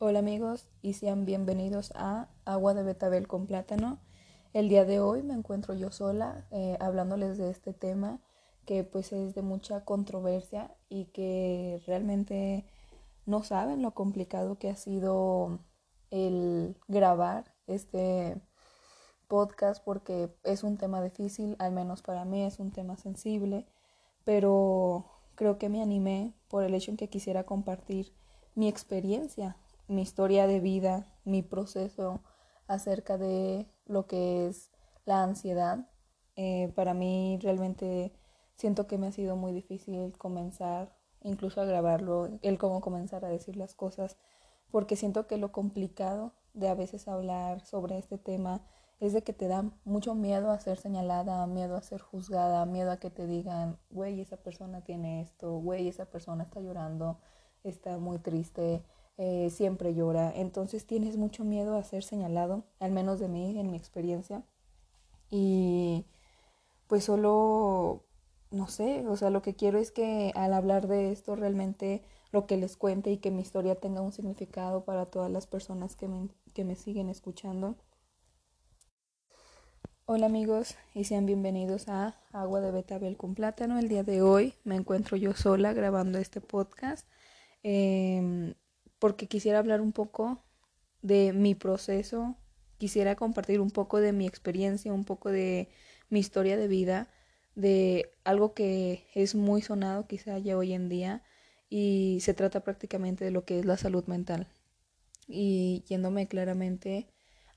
Hola amigos y sean bienvenidos a Agua de Betabel con Plátano. El día de hoy me encuentro yo sola eh, hablándoles de este tema que pues es de mucha controversia y que realmente no saben lo complicado que ha sido el grabar este podcast porque es un tema difícil, al menos para mí es un tema sensible, pero creo que me animé por el hecho en que quisiera compartir mi experiencia mi historia de vida, mi proceso acerca de lo que es la ansiedad. Eh, para mí realmente siento que me ha sido muy difícil comenzar, incluso a grabarlo, el cómo comenzar a decir las cosas, porque siento que lo complicado de a veces hablar sobre este tema es de que te da mucho miedo a ser señalada, miedo a ser juzgada, miedo a que te digan, güey, esa persona tiene esto, güey, esa persona está llorando, está muy triste, eh, siempre llora, entonces tienes mucho miedo a ser señalado, al menos de mí, en mi experiencia. Y pues solo, no sé, o sea, lo que quiero es que al hablar de esto realmente lo que les cuente y que mi historia tenga un significado para todas las personas que me, que me siguen escuchando. Hola amigos y sean bienvenidos a Agua de Betabel con Plátano. El día de hoy me encuentro yo sola grabando este podcast. Eh, porque quisiera hablar un poco de mi proceso, quisiera compartir un poco de mi experiencia, un poco de mi historia de vida, de algo que es muy sonado quizá ya hoy en día y se trata prácticamente de lo que es la salud mental. Y yéndome claramente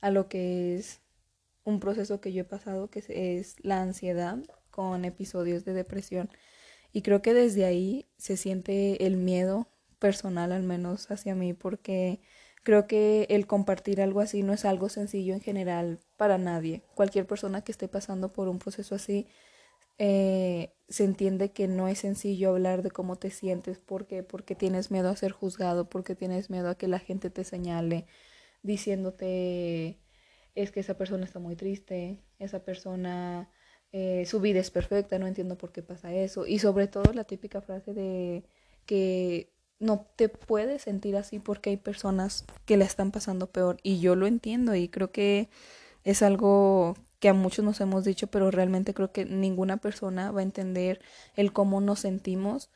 a lo que es un proceso que yo he pasado que es la ansiedad con episodios de depresión. Y creo que desde ahí se siente el miedo personal al menos hacia mí porque creo que el compartir algo así no es algo sencillo en general para nadie. Cualquier persona que esté pasando por un proceso así eh, se entiende que no es sencillo hablar de cómo te sientes porque porque tienes miedo a ser juzgado, porque tienes miedo a que la gente te señale diciéndote es que esa persona está muy triste, esa persona eh, su vida es perfecta, no entiendo por qué pasa eso y sobre todo la típica frase de que no te puedes sentir así porque hay personas que la están pasando peor y yo lo entiendo y creo que es algo que a muchos nos hemos dicho, pero realmente creo que ninguna persona va a entender el cómo nos sentimos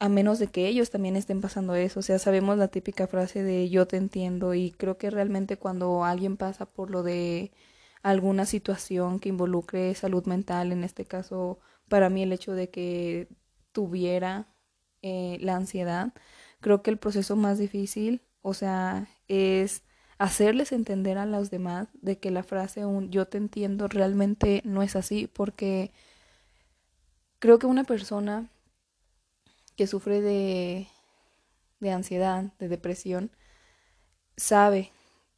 a menos de que ellos también estén pasando eso. O sea, sabemos la típica frase de yo te entiendo y creo que realmente cuando alguien pasa por lo de alguna situación que involucre salud mental, en este caso para mí el hecho de que tuviera eh, la ansiedad, creo que el proceso más difícil, o sea, es hacerles entender a los demás de que la frase un yo te entiendo realmente no es así, porque creo que una persona que sufre de, de ansiedad, de depresión, sabe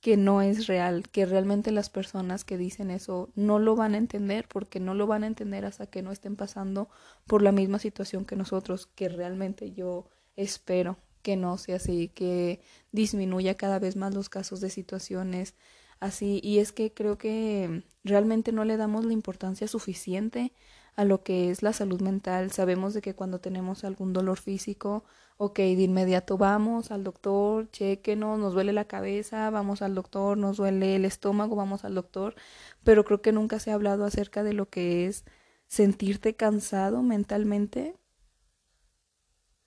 que no es real, que realmente las personas que dicen eso no lo van a entender porque no lo van a entender hasta que no estén pasando por la misma situación que nosotros, que realmente yo espero que no sea así, que disminuya cada vez más los casos de situaciones así. Y es que creo que realmente no le damos la importancia suficiente a lo que es la salud mental. Sabemos de que cuando tenemos algún dolor físico, ok, de inmediato vamos al doctor, chequenos, nos duele la cabeza, vamos al doctor, nos duele el estómago, vamos al doctor, pero creo que nunca se ha hablado acerca de lo que es sentirte cansado mentalmente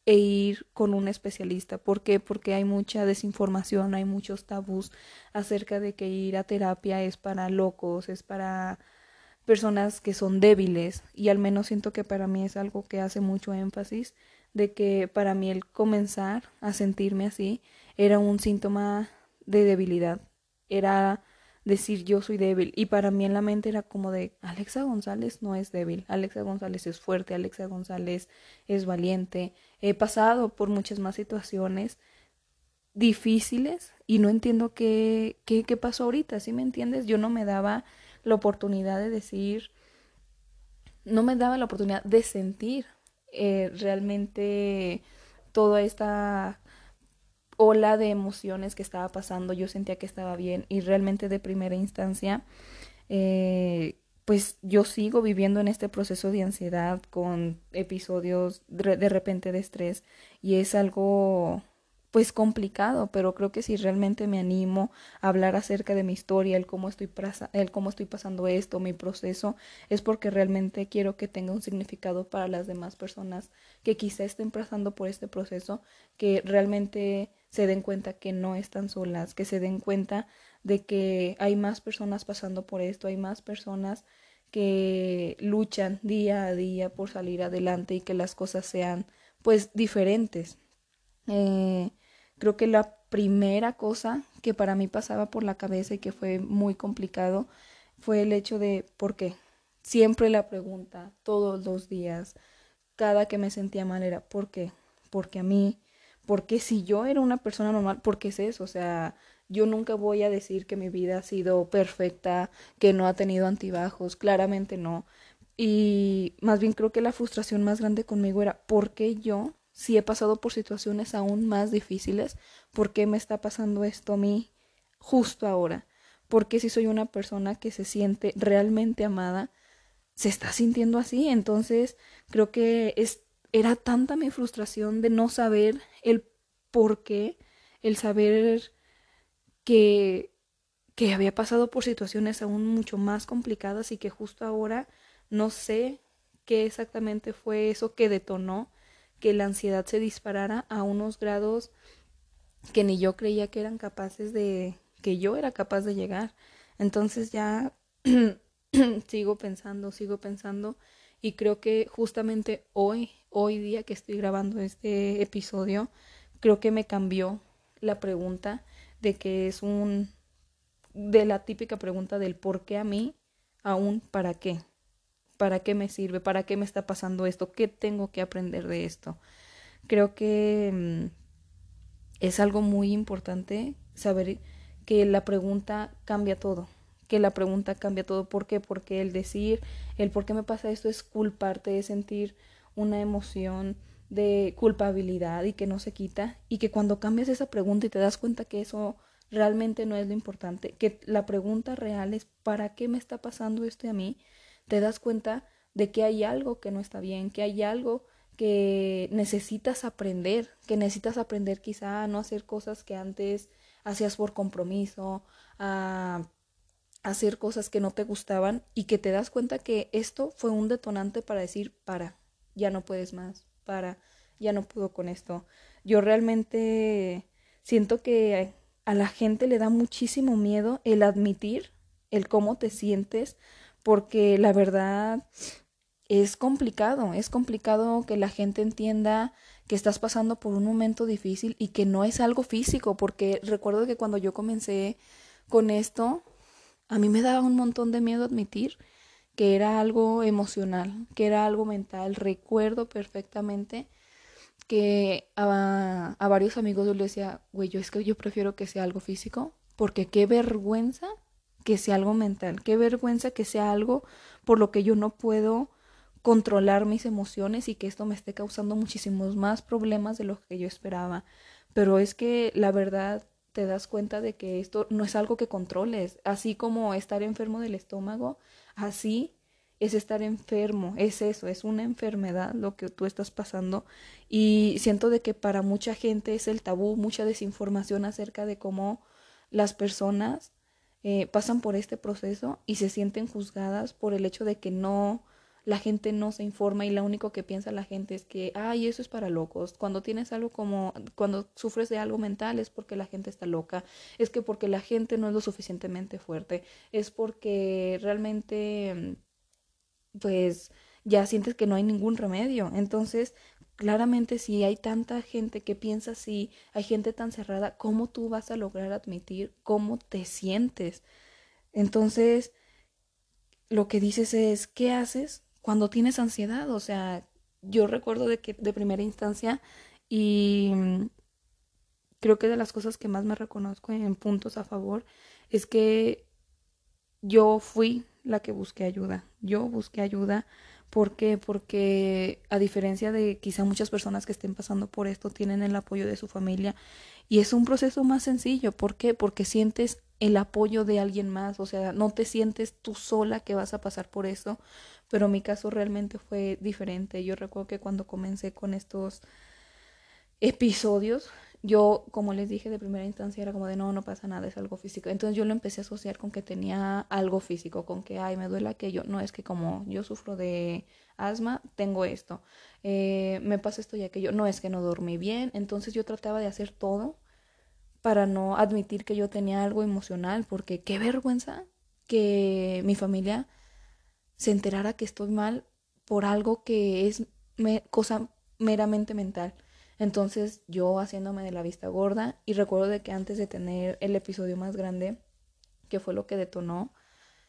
e ir con un especialista. ¿Por qué? Porque hay mucha desinformación, hay muchos tabús acerca de que ir a terapia es para locos, es para personas que son débiles y al menos siento que para mí es algo que hace mucho énfasis de que para mí el comenzar a sentirme así era un síntoma de debilidad, era decir yo soy débil y para mí en la mente era como de Alexa González no es débil, Alexa González es fuerte, Alexa González es valiente, he pasado por muchas más situaciones difíciles y no entiendo qué, qué, qué pasó ahorita, ¿sí me entiendes? Yo no me daba la oportunidad de decir, no me daba la oportunidad de sentir eh, realmente toda esta ola de emociones que estaba pasando, yo sentía que estaba bien y realmente de primera instancia, eh, pues yo sigo viviendo en este proceso de ansiedad con episodios de repente de estrés y es algo pues complicado, pero creo que si realmente me animo a hablar acerca de mi historia, el cómo estoy, el cómo estoy pasando esto, mi proceso, es porque realmente quiero que tenga un significado para las demás personas que quizá estén pasando por este proceso, que realmente se den cuenta que no están solas, que se den cuenta de que hay más personas pasando por esto, hay más personas que luchan día a día por salir adelante y que las cosas sean pues diferentes. Eh, Creo que la primera cosa que para mí pasaba por la cabeza y que fue muy complicado fue el hecho de ¿por qué? Siempre la pregunta, todos los días, cada que me sentía mal era ¿por qué? Porque a mí, porque si yo era una persona normal, ¿por qué es eso? O sea, yo nunca voy a decir que mi vida ha sido perfecta, que no ha tenido antibajos, claramente no. Y más bien creo que la frustración más grande conmigo era ¿por qué yo si he pasado por situaciones aún más difíciles, ¿por qué me está pasando esto a mí justo ahora? Porque si soy una persona que se siente realmente amada, se está sintiendo así. Entonces, creo que es, era tanta mi frustración de no saber el por qué, el saber que, que había pasado por situaciones aún mucho más complicadas y que justo ahora no sé qué exactamente fue eso que detonó que la ansiedad se disparara a unos grados que ni yo creía que eran capaces de, que yo era capaz de llegar. Entonces ya sigo pensando, sigo pensando y creo que justamente hoy, hoy día que estoy grabando este episodio, creo que me cambió la pregunta de que es un de la típica pregunta del por qué a mí, aún para qué. ¿Para qué me sirve? ¿Para qué me está pasando esto? ¿Qué tengo que aprender de esto? Creo que mm, es algo muy importante saber que la pregunta cambia todo, que la pregunta cambia todo. ¿Por qué? Porque el decir, el por qué me pasa esto es culparte, es sentir una emoción de culpabilidad y que no se quita y que cuando cambias esa pregunta y te das cuenta que eso realmente no es lo importante, que la pregunta real es ¿para qué me está pasando esto a mí? Te das cuenta de que hay algo que no está bien, que hay algo que necesitas aprender, que necesitas aprender quizá a no hacer cosas que antes hacías por compromiso, a hacer cosas que no te gustaban y que te das cuenta que esto fue un detonante para decir, para, ya no puedes más, para, ya no puedo con esto. Yo realmente siento que a la gente le da muchísimo miedo el admitir el cómo te sientes porque la verdad es complicado, es complicado que la gente entienda que estás pasando por un momento difícil y que no es algo físico, porque recuerdo que cuando yo comencé con esto, a mí me daba un montón de miedo admitir que era algo emocional, que era algo mental. Recuerdo perfectamente que a, a varios amigos yo les decía, güey, yo es que yo prefiero que sea algo físico, porque qué vergüenza que sea algo mental, qué vergüenza que sea algo por lo que yo no puedo controlar mis emociones y que esto me esté causando muchísimos más problemas de lo que yo esperaba. Pero es que la verdad te das cuenta de que esto no es algo que controles, así como estar enfermo del estómago, así es estar enfermo, es eso, es una enfermedad lo que tú estás pasando y siento de que para mucha gente es el tabú, mucha desinformación acerca de cómo las personas eh, pasan por este proceso y se sienten juzgadas por el hecho de que no, la gente no se informa y lo único que piensa la gente es que, ay, eso es para locos. Cuando tienes algo como, cuando sufres de algo mental es porque la gente está loca, es que porque la gente no es lo suficientemente fuerte, es porque realmente, pues, ya sientes que no hay ningún remedio. Entonces, claramente si hay tanta gente que piensa así, hay gente tan cerrada, ¿cómo tú vas a lograr admitir cómo te sientes? Entonces, lo que dices es, ¿qué haces cuando tienes ansiedad? O sea, yo recuerdo de que de primera instancia y mm, creo que de las cosas que más me reconozco en puntos a favor es que yo fui la que busqué ayuda. Yo busqué ayuda ¿Por qué? Porque a diferencia de quizá muchas personas que estén pasando por esto, tienen el apoyo de su familia y es un proceso más sencillo. ¿Por qué? Porque sientes el apoyo de alguien más, o sea, no te sientes tú sola que vas a pasar por eso, pero mi caso realmente fue diferente. Yo recuerdo que cuando comencé con estos episodios, yo, como les dije de primera instancia, era como de no, no pasa nada, es algo físico. Entonces yo lo empecé a asociar con que tenía algo físico, con que, ay, me duele aquello. No, es que como yo sufro de asma, tengo esto. Eh, me pasa esto y aquello. No, es que no dormí bien. Entonces yo trataba de hacer todo para no admitir que yo tenía algo emocional, porque qué vergüenza que mi familia se enterara que estoy mal por algo que es cosa meramente mental. Entonces yo haciéndome de la vista gorda y recuerdo de que antes de tener el episodio más grande, que fue lo que detonó,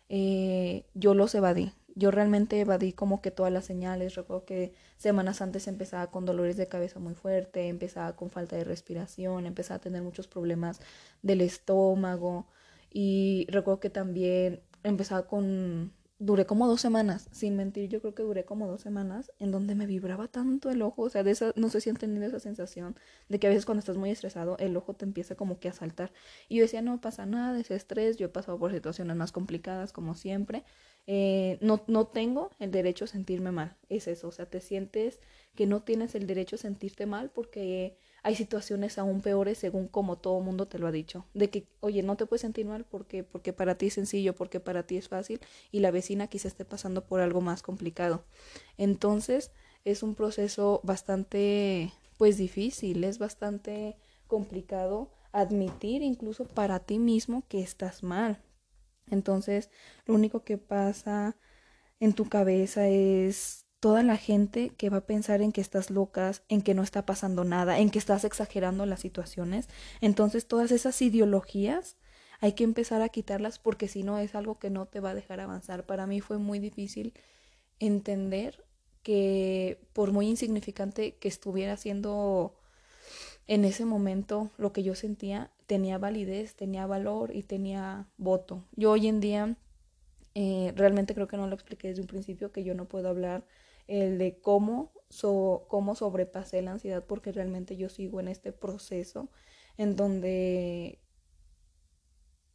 eh, yo los evadí. Yo realmente evadí como que todas las señales. Recuerdo que semanas antes empezaba con dolores de cabeza muy fuerte, empezaba con falta de respiración, empezaba a tener muchos problemas del estómago y recuerdo que también empezaba con duré como dos semanas, sin mentir, yo creo que duré como dos semanas en donde me vibraba tanto el ojo, o sea, de esa, no sé si han tenido esa sensación de que a veces cuando estás muy estresado el ojo te empieza como que a saltar. Y yo decía, no pasa nada, ese estrés, yo he pasado por situaciones más complicadas como siempre, eh, no, no tengo el derecho a sentirme mal, es eso, o sea, te sientes que no tienes el derecho a sentirte mal porque hay situaciones aún peores según como todo mundo te lo ha dicho. De que, oye, no te puedes sentir mal porque, porque para ti es sencillo, porque para ti es fácil y la vecina quizá esté pasando por algo más complicado. Entonces, es un proceso bastante, pues difícil, es bastante complicado admitir incluso para ti mismo que estás mal. Entonces, lo único que pasa en tu cabeza es toda la gente que va a pensar en que estás locas, en que no está pasando nada, en que estás exagerando las situaciones. Entonces todas esas ideologías hay que empezar a quitarlas porque si no es algo que no te va a dejar avanzar. Para mí fue muy difícil entender que por muy insignificante que estuviera haciendo en ese momento lo que yo sentía tenía validez, tenía valor y tenía voto. Yo hoy en día eh, realmente creo que no lo expliqué desde un principio que yo no puedo hablar el de cómo, cómo sobrepasé la ansiedad, porque realmente yo sigo en este proceso en donde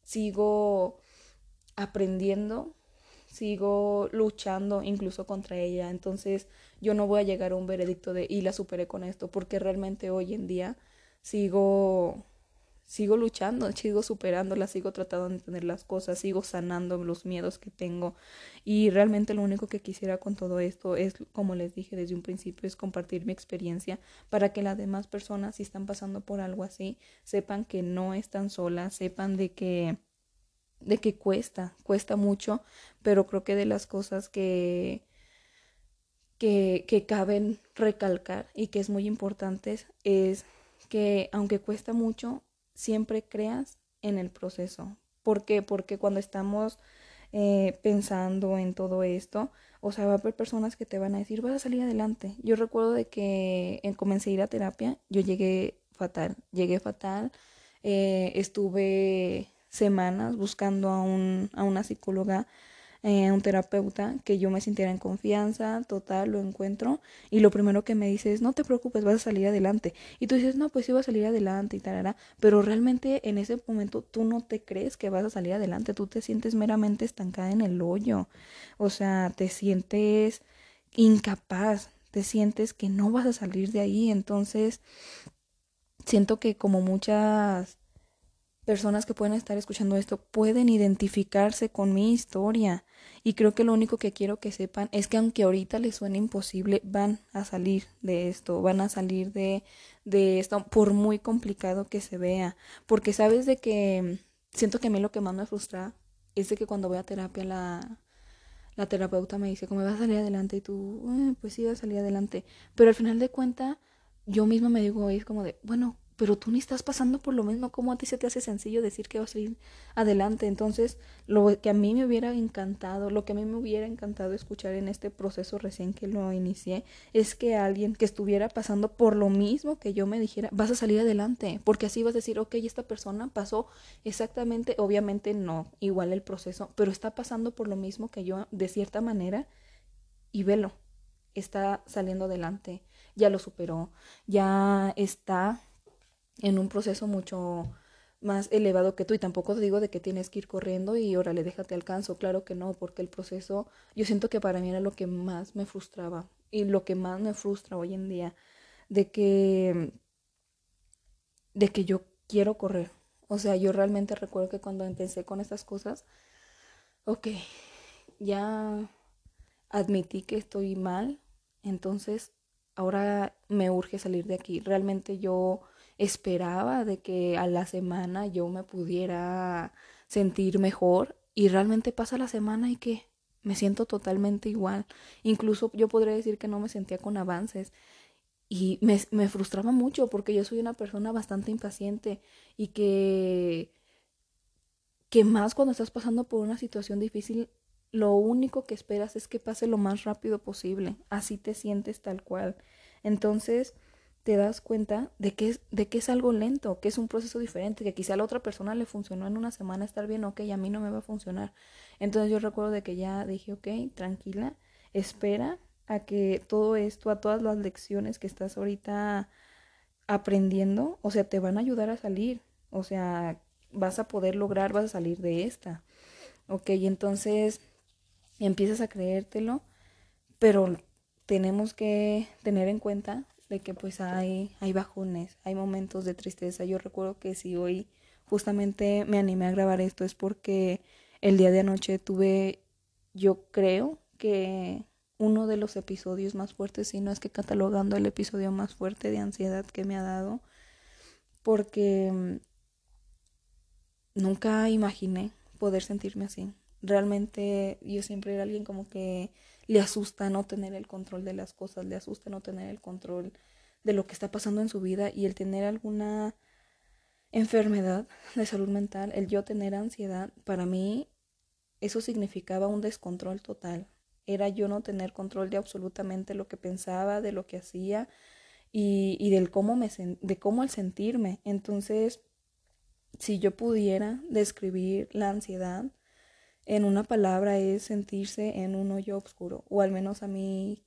sigo aprendiendo, sigo luchando incluso contra ella. Entonces yo no voy a llegar a un veredicto de y la superé con esto, porque realmente hoy en día sigo sigo luchando, sigo superándola, sigo tratando de entender las cosas, sigo sanando los miedos que tengo. Y realmente lo único que quisiera con todo esto es, como les dije desde un principio, es compartir mi experiencia para que las demás personas, si están pasando por algo así, sepan que no están solas, sepan de que de que cuesta, cuesta mucho, pero creo que de las cosas que que, que caben recalcar y que es muy importante es que aunque cuesta mucho, siempre creas en el proceso. ¿Por qué? Porque cuando estamos eh, pensando en todo esto, o sea, va a haber personas que te van a decir, vas a salir adelante. Yo recuerdo de que en, comencé a ir a terapia, yo llegué fatal, llegué fatal, eh, estuve semanas buscando a, un, a una psicóloga eh, un terapeuta que yo me sintiera en confianza, total, lo encuentro y lo primero que me dice es, no te preocupes, vas a salir adelante. Y tú dices, no, pues sí, voy a salir adelante y tal, pero realmente en ese momento tú no te crees que vas a salir adelante, tú te sientes meramente estancada en el hoyo, o sea, te sientes incapaz, te sientes que no vas a salir de ahí, entonces siento que como muchas personas que pueden estar escuchando esto pueden identificarse con mi historia y creo que lo único que quiero que sepan es que aunque ahorita les suene imposible, van a salir de esto, van a salir de, de esto por muy complicado que se vea, porque sabes de que siento que a mí lo que más me frustra es de que cuando voy a terapia la, la terapeuta me dice, ¿cómo vas a salir adelante? Y tú, eh, pues sí, vas a salir adelante. Pero al final de cuenta, yo misma me digo, es como de, bueno, pero tú ni estás pasando por lo mismo, como a ti se te hace sencillo decir que vas a ir adelante. Entonces, lo que a mí me hubiera encantado, lo que a mí me hubiera encantado escuchar en este proceso recién que lo inicié, es que alguien que estuviera pasando por lo mismo que yo me dijera, vas a salir adelante, porque así vas a decir, ok, esta persona pasó exactamente, obviamente no igual el proceso, pero está pasando por lo mismo que yo de cierta manera y velo, está saliendo adelante, ya lo superó, ya está en un proceso mucho más elevado que tú y tampoco te digo de que tienes que ir corriendo y órale, déjate alcanzo, claro que no, porque el proceso yo siento que para mí era lo que más me frustraba y lo que más me frustra hoy en día de que de que yo quiero correr. O sea, yo realmente recuerdo que cuando empecé con estas cosas, ok, ya admití que estoy mal, entonces ahora me urge salir de aquí. Realmente yo esperaba de que a la semana yo me pudiera sentir mejor y realmente pasa la semana y que me siento totalmente igual. Incluso yo podría decir que no me sentía con avances. Y me, me frustraba mucho porque yo soy una persona bastante impaciente y que, que más cuando estás pasando por una situación difícil, lo único que esperas es que pase lo más rápido posible. Así te sientes tal cual. Entonces, te das cuenta de que, es, de que es algo lento, que es un proceso diferente, que quizá a la otra persona le funcionó en una semana estar bien, ok, a mí no me va a funcionar. Entonces yo recuerdo de que ya dije, ok, tranquila, espera a que todo esto, a todas las lecciones que estás ahorita aprendiendo, o sea, te van a ayudar a salir, o sea, vas a poder lograr, vas a salir de esta. Ok, entonces empiezas a creértelo, pero tenemos que tener en cuenta de que pues hay, hay bajones, hay momentos de tristeza. Yo recuerdo que si hoy justamente me animé a grabar esto es porque el día de anoche tuve, yo creo que uno de los episodios más fuertes, si no es que catalogando el episodio más fuerte de ansiedad que me ha dado, porque mm, nunca imaginé poder sentirme así. Realmente yo siempre era alguien como que le asusta no tener el control de las cosas, le asusta no tener el control de lo que está pasando en su vida y el tener alguna enfermedad de salud mental, el yo tener ansiedad, para mí eso significaba un descontrol total. Era yo no tener control de absolutamente lo que pensaba, de lo que hacía y, y del cómo me de cómo el sentirme. Entonces, si yo pudiera describir la ansiedad, en una palabra es sentirse en un hoyo oscuro, o al menos a mí,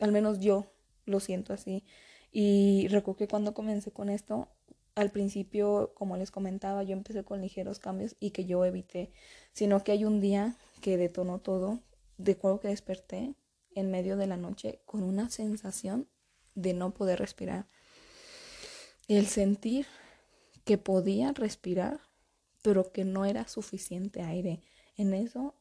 al menos yo lo siento así. Y recuerdo que cuando comencé con esto, al principio, como les comentaba, yo empecé con ligeros cambios y que yo evité, sino que hay un día que detonó todo, de acuerdo que desperté en medio de la noche con una sensación de no poder respirar. El sentir que podía respirar, pero que no era suficiente aire en eso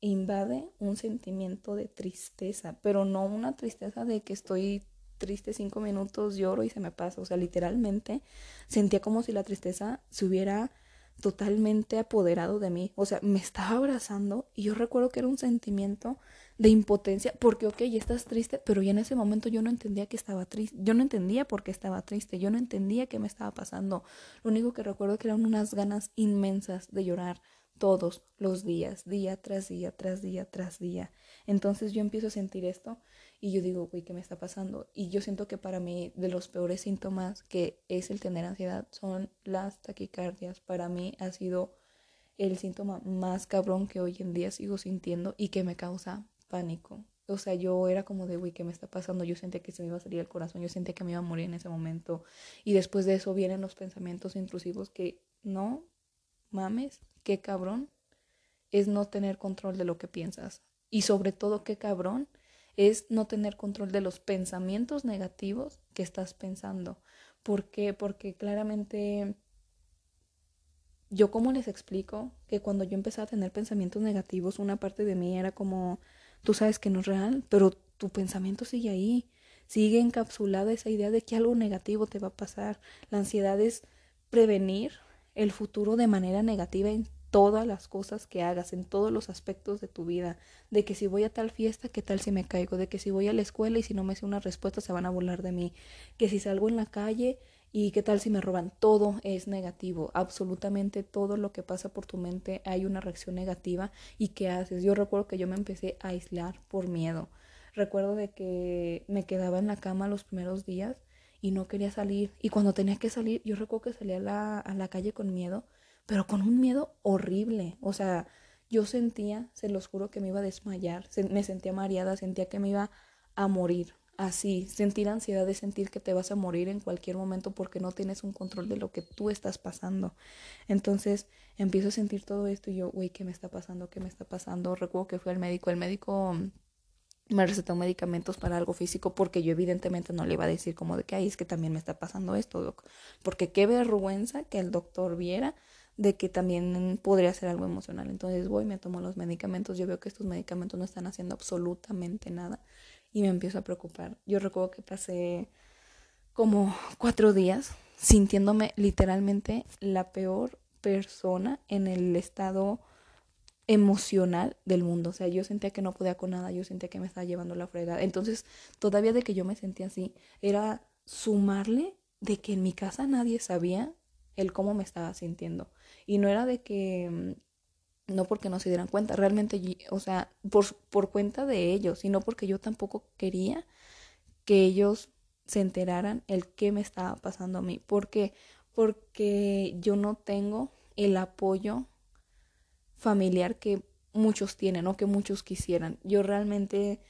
invade un sentimiento de tristeza, pero no una tristeza de que estoy triste cinco minutos, lloro y se me pasa. O sea, literalmente sentía como si la tristeza se hubiera totalmente apoderado de mí. O sea, me estaba abrazando y yo recuerdo que era un sentimiento de impotencia, porque, ok, estás triste, pero ya en ese momento yo no entendía que estaba triste, yo no entendía por qué estaba triste, yo no entendía qué me estaba pasando. Lo único que recuerdo que eran unas ganas inmensas de llorar, todos los días, día tras día, tras día, tras día. Entonces yo empiezo a sentir esto y yo digo, güey, ¿qué me está pasando? Y yo siento que para mí de los peores síntomas que es el tener ansiedad son las taquicardias. Para mí ha sido el síntoma más cabrón que hoy en día sigo sintiendo y que me causa pánico. O sea, yo era como de, güey, ¿qué me está pasando? Yo sentía que se me iba a salir el corazón, yo sentía que me iba a morir en ese momento. Y después de eso vienen los pensamientos intrusivos que no mames, qué cabrón es no tener control de lo que piensas. Y sobre todo, qué cabrón es no tener control de los pensamientos negativos que estás pensando. ¿Por qué? Porque claramente yo como les explico que cuando yo empecé a tener pensamientos negativos, una parte de mí era como, tú sabes que no es real, pero tu pensamiento sigue ahí, sigue encapsulada esa idea de que algo negativo te va a pasar. La ansiedad es prevenir el futuro de manera negativa en todas las cosas que hagas, en todos los aspectos de tu vida, de que si voy a tal fiesta, ¿qué tal si me caigo? De que si voy a la escuela y si no me sé una respuesta se van a burlar de mí, que si salgo en la calle y qué tal si me roban, todo es negativo, absolutamente todo lo que pasa por tu mente hay una reacción negativa y ¿qué haces? Yo recuerdo que yo me empecé a aislar por miedo. Recuerdo de que me quedaba en la cama los primeros días y no quería salir. Y cuando tenía que salir, yo recuerdo que salía a la, a la calle con miedo, pero con un miedo horrible. O sea, yo sentía, se los juro, que me iba a desmayar, me sentía mareada, sentía que me iba a morir. Así, sentir ansiedad de sentir que te vas a morir en cualquier momento porque no tienes un control de lo que tú estás pasando. Entonces empiezo a sentir todo esto y yo, güey, ¿qué me está pasando? ¿Qué me está pasando? Recuerdo que fui al médico. El médico me recetó medicamentos para algo físico porque yo evidentemente no le iba a decir como de que, ay, es que también me está pasando esto. Porque qué vergüenza que el doctor viera de que también podría ser algo emocional. Entonces voy, me tomo los medicamentos, yo veo que estos medicamentos no están haciendo absolutamente nada y me empiezo a preocupar. Yo recuerdo que pasé como cuatro días sintiéndome literalmente la peor persona en el estado emocional del mundo. O sea, yo sentía que no podía con nada, yo sentía que me estaba llevando la fregada. Entonces, todavía de que yo me sentía así, era sumarle de que en mi casa nadie sabía el cómo me estaba sintiendo. Y no era de que, mm, no porque no se dieran cuenta, realmente, o sea, por, por cuenta de ellos, sino porque yo tampoco quería que ellos se enteraran el qué me estaba pasando a mí. ¿Por qué? Porque yo no tengo el apoyo familiar que muchos tienen o que muchos quisieran. Yo realmente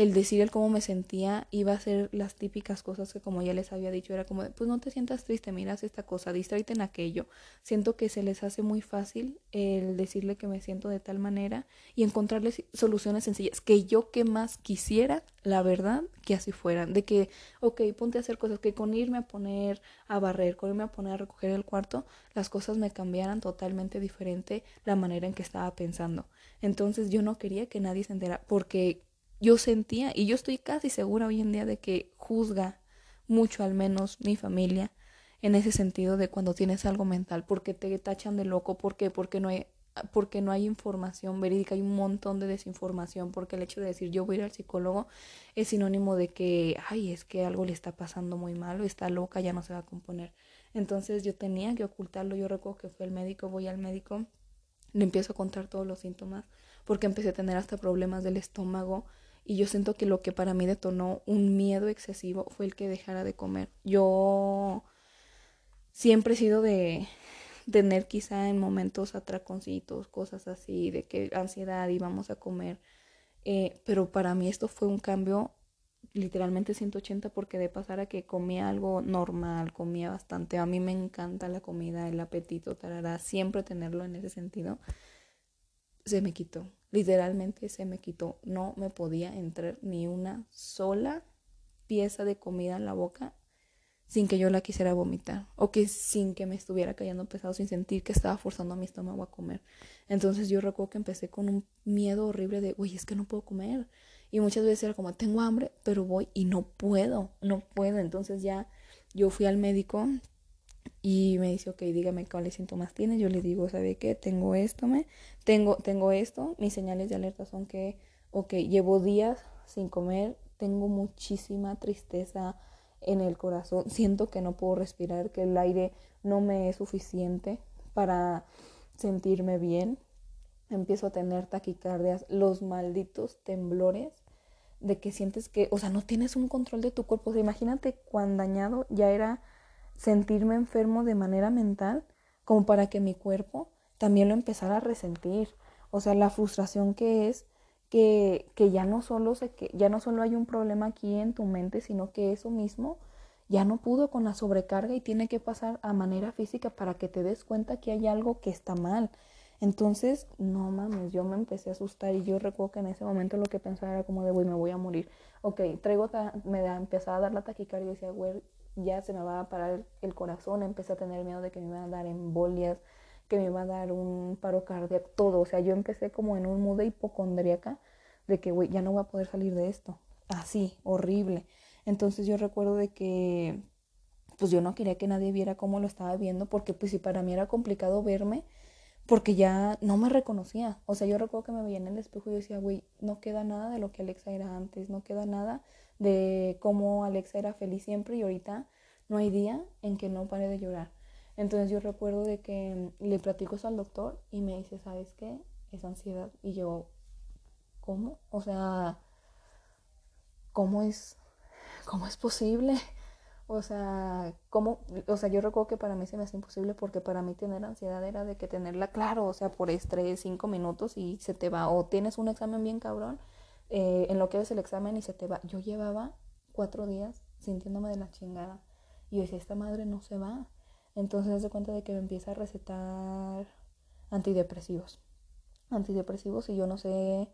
el decir el cómo me sentía iba a ser las típicas cosas que como ya les había dicho era como pues no te sientas triste, miras esta cosa, distráete en aquello. Siento que se les hace muy fácil el decirle que me siento de tal manera y encontrarles soluciones sencillas que yo que más quisiera, la verdad, que así fueran, de que, ok, ponte a hacer cosas, que con irme a poner a barrer, con irme a poner a recoger el cuarto, las cosas me cambiaran totalmente diferente la manera en que estaba pensando. Entonces yo no quería que nadie se enterara porque yo sentía, y yo estoy casi segura hoy en día de que juzga mucho al menos mi familia en ese sentido de cuando tienes algo mental, porque te tachan de loco, ¿por qué? Porque no hay, porque no hay información verídica, hay un montón de desinformación, porque el hecho de decir yo voy a ir al psicólogo es sinónimo de que, ay, es que algo le está pasando muy mal, o está loca, ya no se va a componer. Entonces yo tenía que ocultarlo, yo recuerdo que fue el médico, voy al médico, le empiezo a contar todos los síntomas, porque empecé a tener hasta problemas del estómago, y yo siento que lo que para mí detonó un miedo excesivo fue el que dejara de comer. Yo siempre he sido de tener quizá en momentos atraconcitos, cosas así, de que ansiedad y vamos a comer. Eh, pero para mí esto fue un cambio literalmente 180 porque de pasar a que comía algo normal, comía bastante. A mí me encanta la comida, el apetito, tarará, siempre tenerlo en ese sentido. Se me quitó literalmente se me quitó. No me podía entrar ni una sola pieza de comida en la boca sin que yo la quisiera vomitar o que sin que me estuviera cayendo pesado, sin sentir que estaba forzando a mi estómago a comer. Entonces yo recuerdo que empecé con un miedo horrible de, uy, es que no puedo comer. Y muchas veces era como, tengo hambre, pero voy y no puedo, no puedo. Entonces ya yo fui al médico y me dice, ok, dígame cuáles síntomas tiene. Yo le digo, ¿sabe qué? Tengo esto, me, tengo, tengo esto. Mis señales de alerta son que, ok, llevo días sin comer, tengo muchísima tristeza en el corazón, siento que no puedo respirar, que el aire no me es suficiente para sentirme bien. Empiezo a tener taquicardias, los malditos temblores de que sientes que, o sea, no tienes un control de tu cuerpo. O sea, imagínate cuán dañado ya era sentirme enfermo de manera mental como para que mi cuerpo también lo empezara a resentir. O sea, la frustración que es que, que ya no solo se, que ya no solo hay un problema aquí en tu mente, sino que eso mismo ya no pudo con la sobrecarga y tiene que pasar a manera física para que te des cuenta que hay algo que está mal. Entonces, no mames, yo me empecé a asustar y yo recuerdo que en ese momento lo que pensaba era como de, güey, me voy a morir. Ok, traigo, me da, empezaba a dar la taquicardia y decía, güey, ya se me va a parar el corazón, empecé a tener miedo de que me iban a dar embolias, que me iba a dar un paro cardíaco, todo. O sea, yo empecé como en un mood hipocondríaca de que, güey, ya no voy a poder salir de esto. Así, horrible. Entonces yo recuerdo de que, pues yo no quería que nadie viera cómo lo estaba viendo, porque pues si para mí era complicado verme, porque ya no me reconocía. O sea, yo recuerdo que me veía en el espejo y decía, güey, no queda nada de lo que Alexa era antes, no queda nada de cómo Alexa era feliz siempre y ahorita no hay día en que no pare de llorar. Entonces yo recuerdo de que le platico eso al doctor y me dice, ¿sabes qué? Es ansiedad. Y yo, ¿cómo? O sea, ¿cómo es, cómo es posible? O sea, ¿cómo? O sea, yo recuerdo que para mí se me hace imposible porque para mí tener ansiedad era de que tenerla claro, o sea, por estrés, cinco minutos y se te va. O tienes un examen bien cabrón eh, en lo que ves el examen y se te va. Yo llevaba cuatro días sintiéndome de la chingada. Y yo decía, esta madre no se va. Entonces se cuenta de que me empieza a recetar antidepresivos. Antidepresivos y yo no sé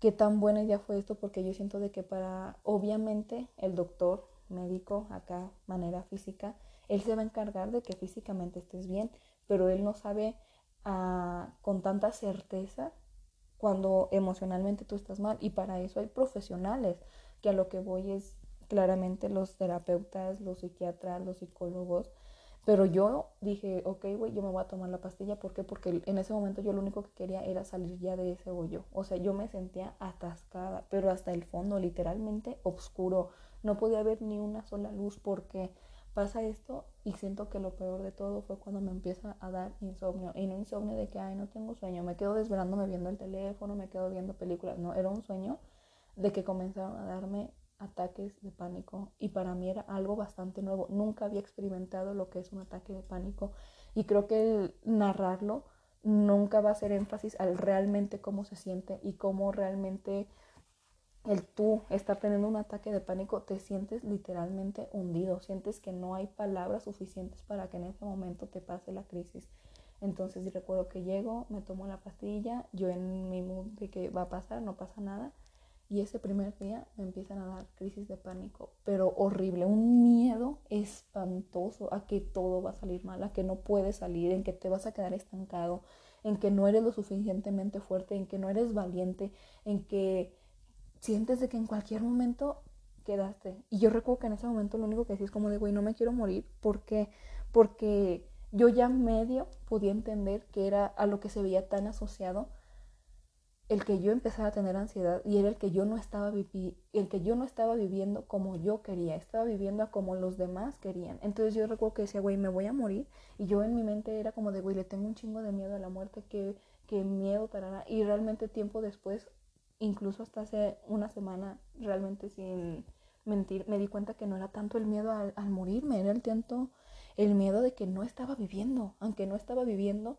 qué tan buena idea fue esto, porque yo siento de que para, obviamente, el doctor, médico, acá, manera física, él se va a encargar de que físicamente estés bien, pero él no sabe ah, con tanta certeza cuando emocionalmente tú estás mal. Y para eso hay profesionales, que a lo que voy es claramente los terapeutas, los psiquiatras, los psicólogos. Pero yo dije, ok, güey, yo me voy a tomar la pastilla. ¿Por qué? Porque en ese momento yo lo único que quería era salir ya de ese hoyo. O sea, yo me sentía atascada, pero hasta el fondo, literalmente oscuro. No podía ver ni una sola luz porque pasa esto y siento que lo peor de todo fue cuando me empieza a dar insomnio. Y no insomnio de que, ay, no tengo sueño. Me quedo desvelándome viendo el teléfono, me quedo viendo películas. No, era un sueño de que comenzaron a darme ataques de pánico y para mí era algo bastante nuevo. Nunca había experimentado lo que es un ataque de pánico y creo que narrarlo nunca va a hacer énfasis al realmente cómo se siente y cómo realmente el tú está teniendo un ataque de pánico, te sientes literalmente hundido, sientes que no hay palabras suficientes para que en ese momento te pase la crisis. Entonces recuerdo que llego, me tomo la pastilla, yo en mi mood de que va a pasar, no pasa nada, y ese primer día me empiezan a dar crisis de pánico, pero horrible, un miedo espantoso a que todo va a salir mal, a que no puedes salir, en que te vas a quedar estancado, en que no eres lo suficientemente fuerte, en que no eres valiente, en que sientes de que en cualquier momento quedaste. Y yo recuerdo que en ese momento lo único que decía es como de, güey, no me quiero morir. ¿Por qué? Porque yo ya medio podía entender que era a lo que se veía tan asociado el que yo empezara a tener ansiedad y era el que yo no estaba el que yo no estaba viviendo como yo quería, estaba viviendo como los demás querían. Entonces yo recuerdo que decía, güey, me voy a morir y yo en mi mente era como de, güey, le tengo un chingo de miedo a la muerte, que, que miedo tarara. Y realmente tiempo después, incluso hasta hace una semana, realmente sin mentir, me di cuenta que no era tanto el miedo al, al morirme, era el tanto el miedo de que no estaba viviendo, aunque no estaba viviendo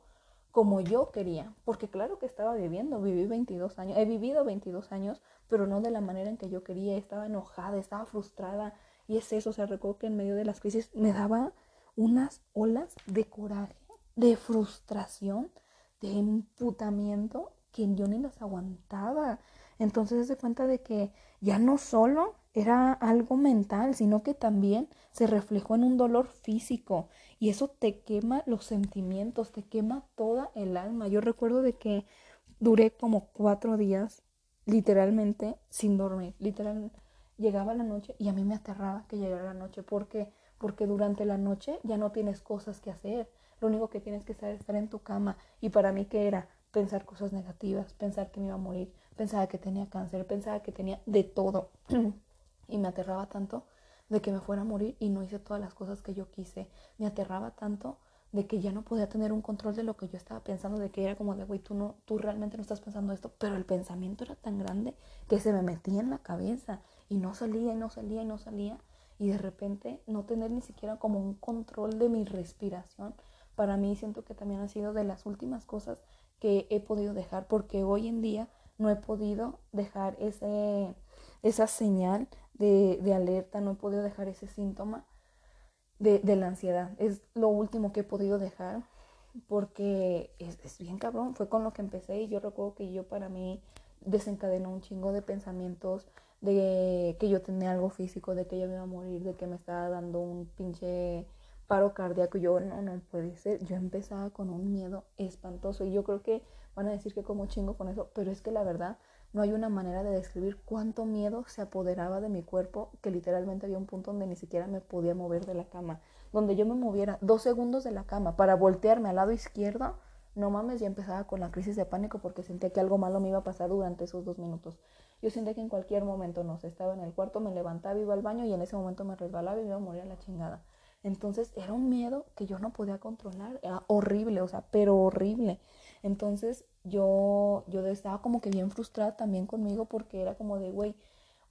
como yo quería, porque claro que estaba viviendo, viví 22 años, he vivido 22 años, pero no de la manera en que yo quería, estaba enojada, estaba frustrada, y es eso, o sea, recuerdo que en medio de las crisis me daba unas olas de coraje, de frustración, de emputamiento que yo ni las aguantaba. Entonces se cuenta de que ya no solo era algo mental, sino que también se reflejó en un dolor físico y eso te quema los sentimientos, te quema toda el alma. Yo recuerdo de que duré como cuatro días literalmente sin dormir, literal llegaba la noche y a mí me aterraba que llegara la noche porque porque durante la noche ya no tienes cosas que hacer, lo único que tienes que hacer es estar en tu cama y para mí que era pensar cosas negativas, pensar que me iba a morir, pensaba que tenía cáncer, pensaba que tenía de todo. Y me aterraba tanto de que me fuera a morir y no hice todas las cosas que yo quise. Me aterraba tanto de que ya no podía tener un control de lo que yo estaba pensando, de que era como de, güey, tú, no, tú realmente no estás pensando esto, pero el pensamiento era tan grande que se me metía en la cabeza y no salía y no salía y no salía. Y de repente no tener ni siquiera como un control de mi respiración, para mí siento que también ha sido de las últimas cosas que he podido dejar porque hoy en día no he podido dejar ese, esa señal de, de alerta, no he podido dejar ese síntoma de, de, la ansiedad. Es lo último que he podido dejar porque es, es, bien cabrón. Fue con lo que empecé y yo recuerdo que yo para mí desencadenó un chingo de pensamientos de que yo tenía algo físico, de que yo me iba a morir, de que me estaba dando un pinche paro cardíaco. Yo no, no puede ser. Yo empezaba con un miedo espantoso y yo creo que van a decir que como chingo con eso, pero es que la verdad no hay una manera de describir cuánto miedo se apoderaba de mi cuerpo, que literalmente había un punto donde ni siquiera me podía mover de la cama. Donde yo me moviera dos segundos de la cama para voltearme al lado izquierdo, no mames, ya empezaba con la crisis de pánico porque sentía que algo malo me iba a pasar durante esos dos minutos. Yo sentía que en cualquier momento, no sé, estaba en el cuarto, me levantaba, iba al baño y en ese momento me resbalaba y me iba a morir a la chingada. Entonces era un miedo que yo no podía controlar, era horrible, o sea, pero horrible. Entonces yo, yo estaba como que bien frustrada también conmigo porque era como de, güey,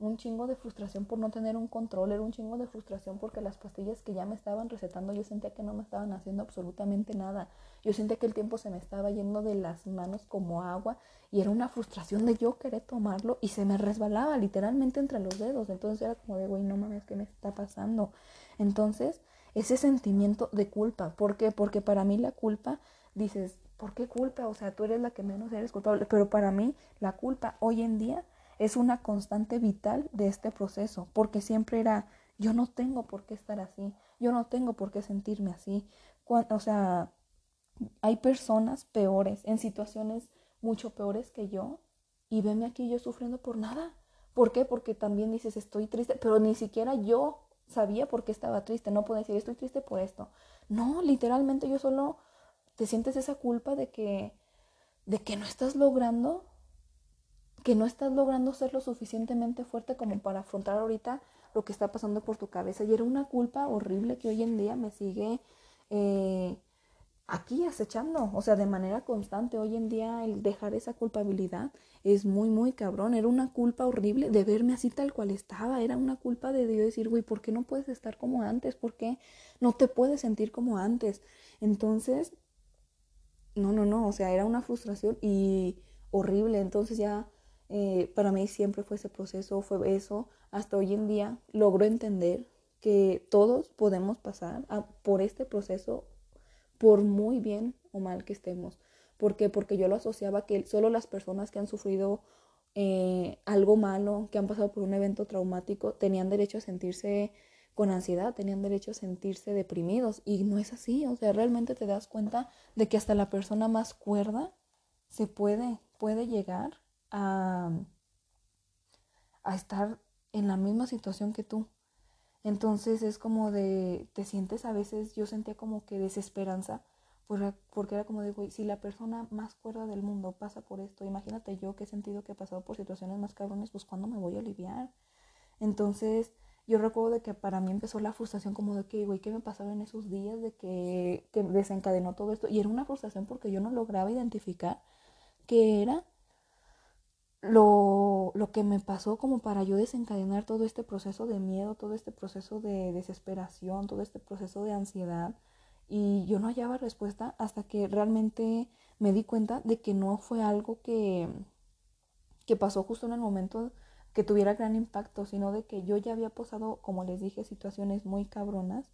un chingo de frustración por no tener un control, era un chingo de frustración porque las pastillas que ya me estaban recetando yo sentía que no me estaban haciendo absolutamente nada. Yo sentía que el tiempo se me estaba yendo de las manos como agua y era una frustración de yo querer tomarlo y se me resbalaba literalmente entre los dedos. Entonces era como de, güey, no mames, ¿qué me está pasando? Entonces ese sentimiento de culpa. ¿Por qué? Porque para mí la culpa, dices, ¿por qué culpa? O sea, tú eres la que menos eres culpable. Pero para mí la culpa hoy en día es una constante vital de este proceso, porque siempre era, yo no tengo por qué estar así, yo no tengo por qué sentirme así. o sea, hay personas peores, en situaciones mucho peores que yo, y veme aquí yo sufriendo por nada. ¿Por qué? Porque también dices, estoy triste, pero ni siquiera yo sabía por qué estaba triste. No puedo decir, estoy triste por esto. No, literalmente yo solo te sientes esa culpa de que, de que no estás logrando, que no estás logrando ser lo suficientemente fuerte como para afrontar ahorita lo que está pasando por tu cabeza. Y era una culpa horrible que hoy en día me sigue eh, aquí acechando, o sea, de manera constante. Hoy en día el dejar esa culpabilidad es muy, muy cabrón. Era una culpa horrible de verme así tal cual estaba. Era una culpa de Dios decir, güey, ¿por qué no puedes estar como antes? ¿Por qué no te puedes sentir como antes? Entonces, no, no, no, o sea, era una frustración y horrible. Entonces ya eh, para mí siempre fue ese proceso, fue eso. Hasta hoy en día logro entender que todos podemos pasar por este proceso por muy bien o mal que estemos. ¿Por qué? Porque yo lo asociaba que solo las personas que han sufrido eh, algo malo, que han pasado por un evento traumático, tenían derecho a sentirse con ansiedad, tenían derecho a sentirse deprimidos. Y no es así, o sea, realmente te das cuenta de que hasta la persona más cuerda se puede, puede llegar a, a estar en la misma situación que tú. Entonces es como de, te sientes a veces, yo sentía como que desesperanza, porque era como de, güey, si la persona más cuerda del mundo pasa por esto, imagínate yo que he sentido que he pasado por situaciones más cabrones, pues ¿cuándo me voy a aliviar? Entonces yo recuerdo de que para mí empezó la frustración como de que, güey, ¿qué me pasaba en esos días? De que, que desencadenó todo esto. Y era una frustración porque yo no lograba identificar qué era lo, lo, que me pasó como para yo desencadenar todo este proceso de miedo, todo este proceso de desesperación, todo este proceso de ansiedad. Y yo no hallaba respuesta hasta que realmente me di cuenta de que no fue algo que, que pasó justo en el momento que tuviera gran impacto, sino de que yo ya había pasado, como les dije, situaciones muy cabronas.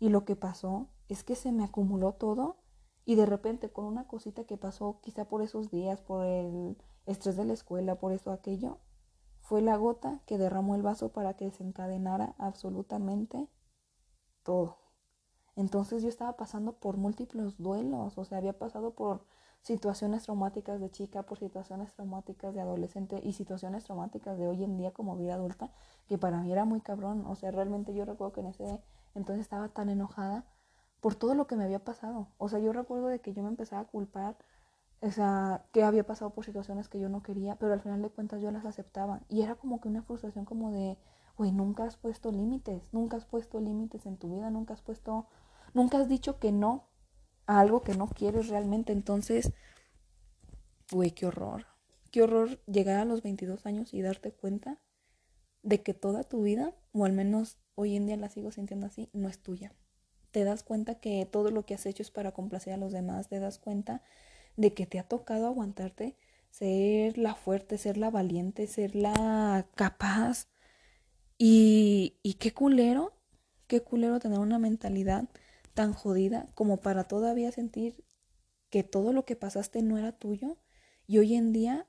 Y lo que pasó es que se me acumuló todo y de repente con una cosita que pasó quizá por esos días, por el estrés de la escuela, por esto, aquello, fue la gota que derramó el vaso para que desencadenara absolutamente todo. Entonces yo estaba pasando por múltiples duelos, o sea, había pasado por situaciones traumáticas de chica, por situaciones traumáticas de adolescente y situaciones traumáticas de hoy en día como vida adulta, que para mí era muy cabrón. O sea, realmente yo recuerdo que en ese entonces estaba tan enojada por todo lo que me había pasado. O sea, yo recuerdo de que yo me empezaba a culpar o sea, que había pasado por situaciones que yo no quería, pero al final de cuentas yo las aceptaba. Y era como que una frustración como de, güey, nunca has puesto límites, nunca has puesto límites en tu vida, nunca has puesto, nunca has dicho que no a algo que no quieres realmente. Entonces, güey, qué horror. Qué horror llegar a los 22 años y darte cuenta de que toda tu vida, o al menos hoy en día la sigo sintiendo así, no es tuya. Te das cuenta que todo lo que has hecho es para complacer a los demás, te das cuenta de que te ha tocado aguantarte, ser la fuerte, ser la valiente, ser la capaz. Y, y qué culero, qué culero tener una mentalidad tan jodida como para todavía sentir que todo lo que pasaste no era tuyo y hoy en día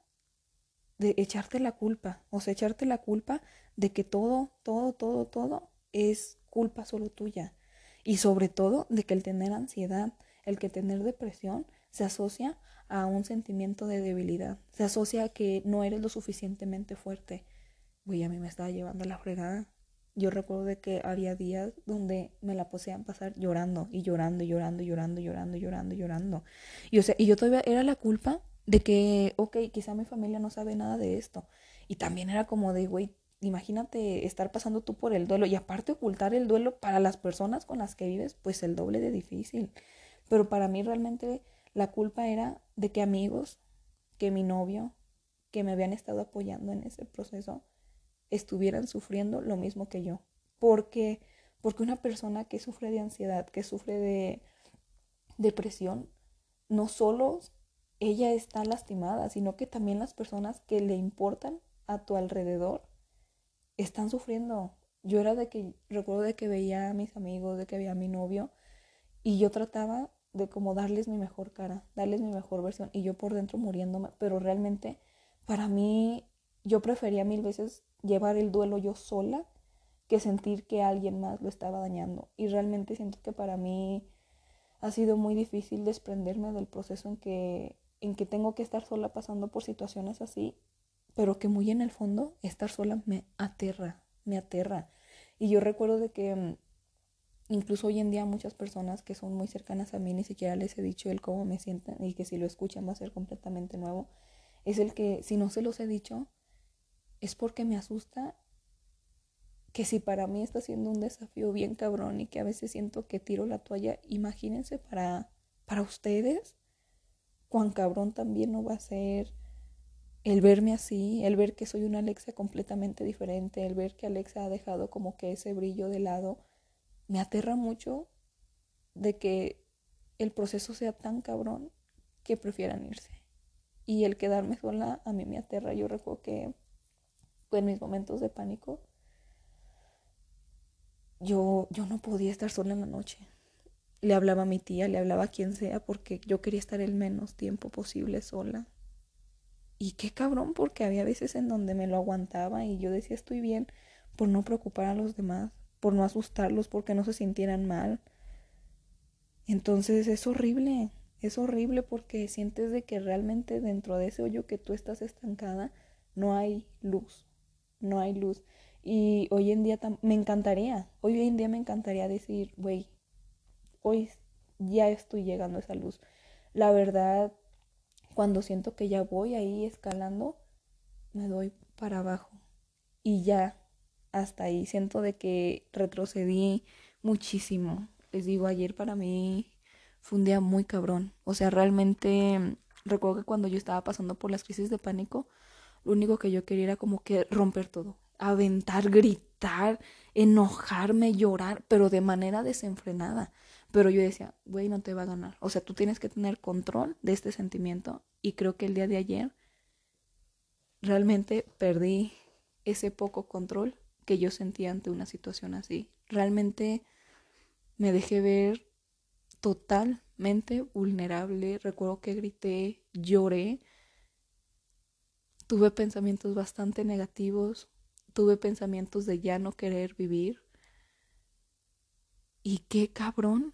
de echarte la culpa, o sea, echarte la culpa de que todo, todo, todo, todo es culpa solo tuya. Y sobre todo de que el tener ansiedad, el que tener depresión se asocia a un sentimiento de debilidad, se asocia a que no eres lo suficientemente fuerte. Güey, a mí me estaba llevando la fregada. Yo recuerdo que había días donde me la poseían pasar llorando y llorando y llorando y llorando y llorando y llorando y llorando. Y o sea, y yo todavía era la culpa de que, ok, quizá mi familia no sabe nada de esto. Y también era como de, güey, imagínate estar pasando tú por el duelo y aparte ocultar el duelo para las personas con las que vives, pues el doble de difícil. Pero para mí realmente la culpa era de que amigos, que mi novio, que me habían estado apoyando en ese proceso, estuvieran sufriendo lo mismo que yo. Porque, porque una persona que sufre de ansiedad, que sufre de depresión, no solo ella está lastimada, sino que también las personas que le importan a tu alrededor están sufriendo. yo era de que, recuerdo de que veía a mis amigos, de que veía a mi novio, y yo trataba de como darles mi mejor cara, darles mi mejor versión, y yo por dentro muriéndome, pero realmente para mí yo prefería mil veces llevar el duelo yo sola que sentir que alguien más lo estaba dañando. Y realmente siento que para mí ha sido muy difícil desprenderme del proceso en que, en que tengo que estar sola pasando por situaciones así, pero que muy en el fondo estar sola me aterra, me aterra. Y yo recuerdo de que mm, incluso hoy en día muchas personas que son muy cercanas a mí ni siquiera les he dicho el cómo me sienten y que si lo escuchan va a ser completamente nuevo. Es el que si no se los he dicho es porque me asusta que si para mí está siendo un desafío bien cabrón y que a veces siento que tiro la toalla, imagínense para, para ustedes cuán cabrón también no va a ser el verme así, el ver que soy una Alexa completamente diferente, el ver que Alexa ha dejado como que ese brillo de lado, me aterra mucho de que el proceso sea tan cabrón que prefieran irse. Y el quedarme sola a mí me aterra. Yo recuerdo que en mis momentos de pánico yo, yo no podía estar sola en la noche. Le hablaba a mi tía, le hablaba a quien sea, porque yo quería estar el menos tiempo posible sola. Y qué cabrón, porque había veces en donde me lo aguantaba y yo decía estoy bien por no preocupar a los demás, por no asustarlos, porque no se sintieran mal. Entonces es horrible, es horrible porque sientes de que realmente dentro de ese hoyo que tú estás estancada no hay luz, no hay luz. Y hoy en día me encantaría, hoy en día me encantaría decir, güey, hoy ya estoy llegando a esa luz. La verdad, cuando siento que ya voy ahí escalando, me doy para abajo. Y ya, hasta ahí, siento de que retrocedí muchísimo. Les digo, ayer para mí fue un día muy cabrón. O sea, realmente recuerdo que cuando yo estaba pasando por las crisis de pánico, lo único que yo quería era como que romper todo aventar, gritar, enojarme, llorar, pero de manera desenfrenada. Pero yo decía, güey, no te va a ganar. O sea, tú tienes que tener control de este sentimiento. Y creo que el día de ayer realmente perdí ese poco control que yo sentía ante una situación así. Realmente me dejé ver totalmente vulnerable. Recuerdo que grité, lloré. Tuve pensamientos bastante negativos, tuve pensamientos de ya no querer vivir. Y qué cabrón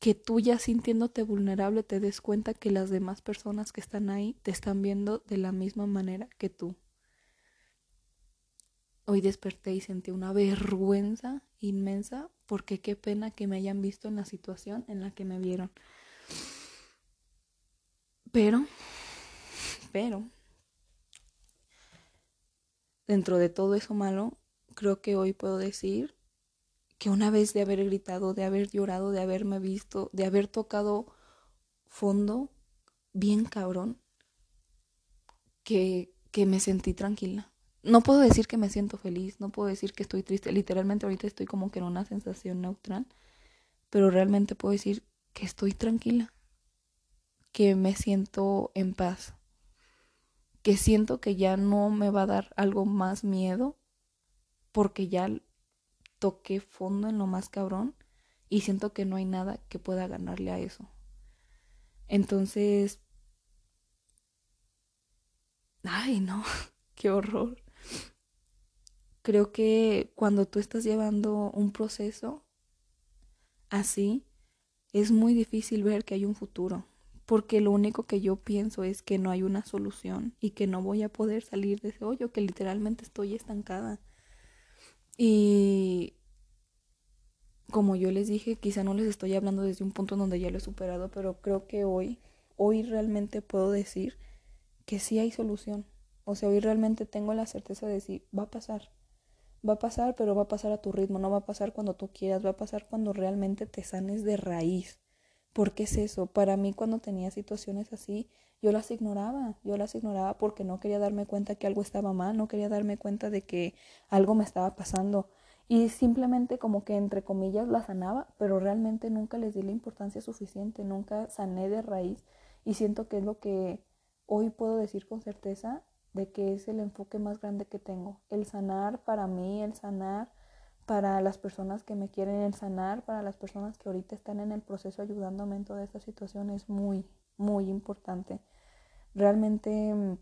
que tú ya sintiéndote vulnerable te des cuenta que las demás personas que están ahí te están viendo de la misma manera que tú. Hoy desperté y sentí una vergüenza inmensa porque qué pena que me hayan visto en la situación en la que me vieron. Pero, pero, dentro de todo eso malo, creo que hoy puedo decir que una vez de haber gritado, de haber llorado, de haberme visto, de haber tocado fondo, bien cabrón, que, que me sentí tranquila. No puedo decir que me siento feliz, no puedo decir que estoy triste, literalmente ahorita estoy como que en una sensación neutral, pero realmente puedo decir que estoy tranquila, que me siento en paz que siento que ya no me va a dar algo más miedo porque ya toqué fondo en lo más cabrón y siento que no hay nada que pueda ganarle a eso. Entonces, ay no, qué horror. Creo que cuando tú estás llevando un proceso así, es muy difícil ver que hay un futuro porque lo único que yo pienso es que no hay una solución y que no voy a poder salir de ese hoyo, que literalmente estoy estancada. Y como yo les dije, quizá no les estoy hablando desde un punto donde ya lo he superado, pero creo que hoy, hoy realmente puedo decir que sí hay solución. O sea, hoy realmente tengo la certeza de decir, va a pasar. Va a pasar, pero va a pasar a tu ritmo, no va a pasar cuando tú quieras, va a pasar cuando realmente te sanes de raíz. ¿Por qué es eso? Para mí cuando tenía situaciones así, yo las ignoraba, yo las ignoraba porque no quería darme cuenta que algo estaba mal, no quería darme cuenta de que algo me estaba pasando. Y simplemente como que entre comillas la sanaba, pero realmente nunca les di la importancia suficiente, nunca sané de raíz. Y siento que es lo que hoy puedo decir con certeza, de que es el enfoque más grande que tengo. El sanar para mí, el sanar para las personas que me quieren, el sanar para las personas que ahorita están en el proceso ayudándome en toda esta situación es muy, muy importante. Realmente mm,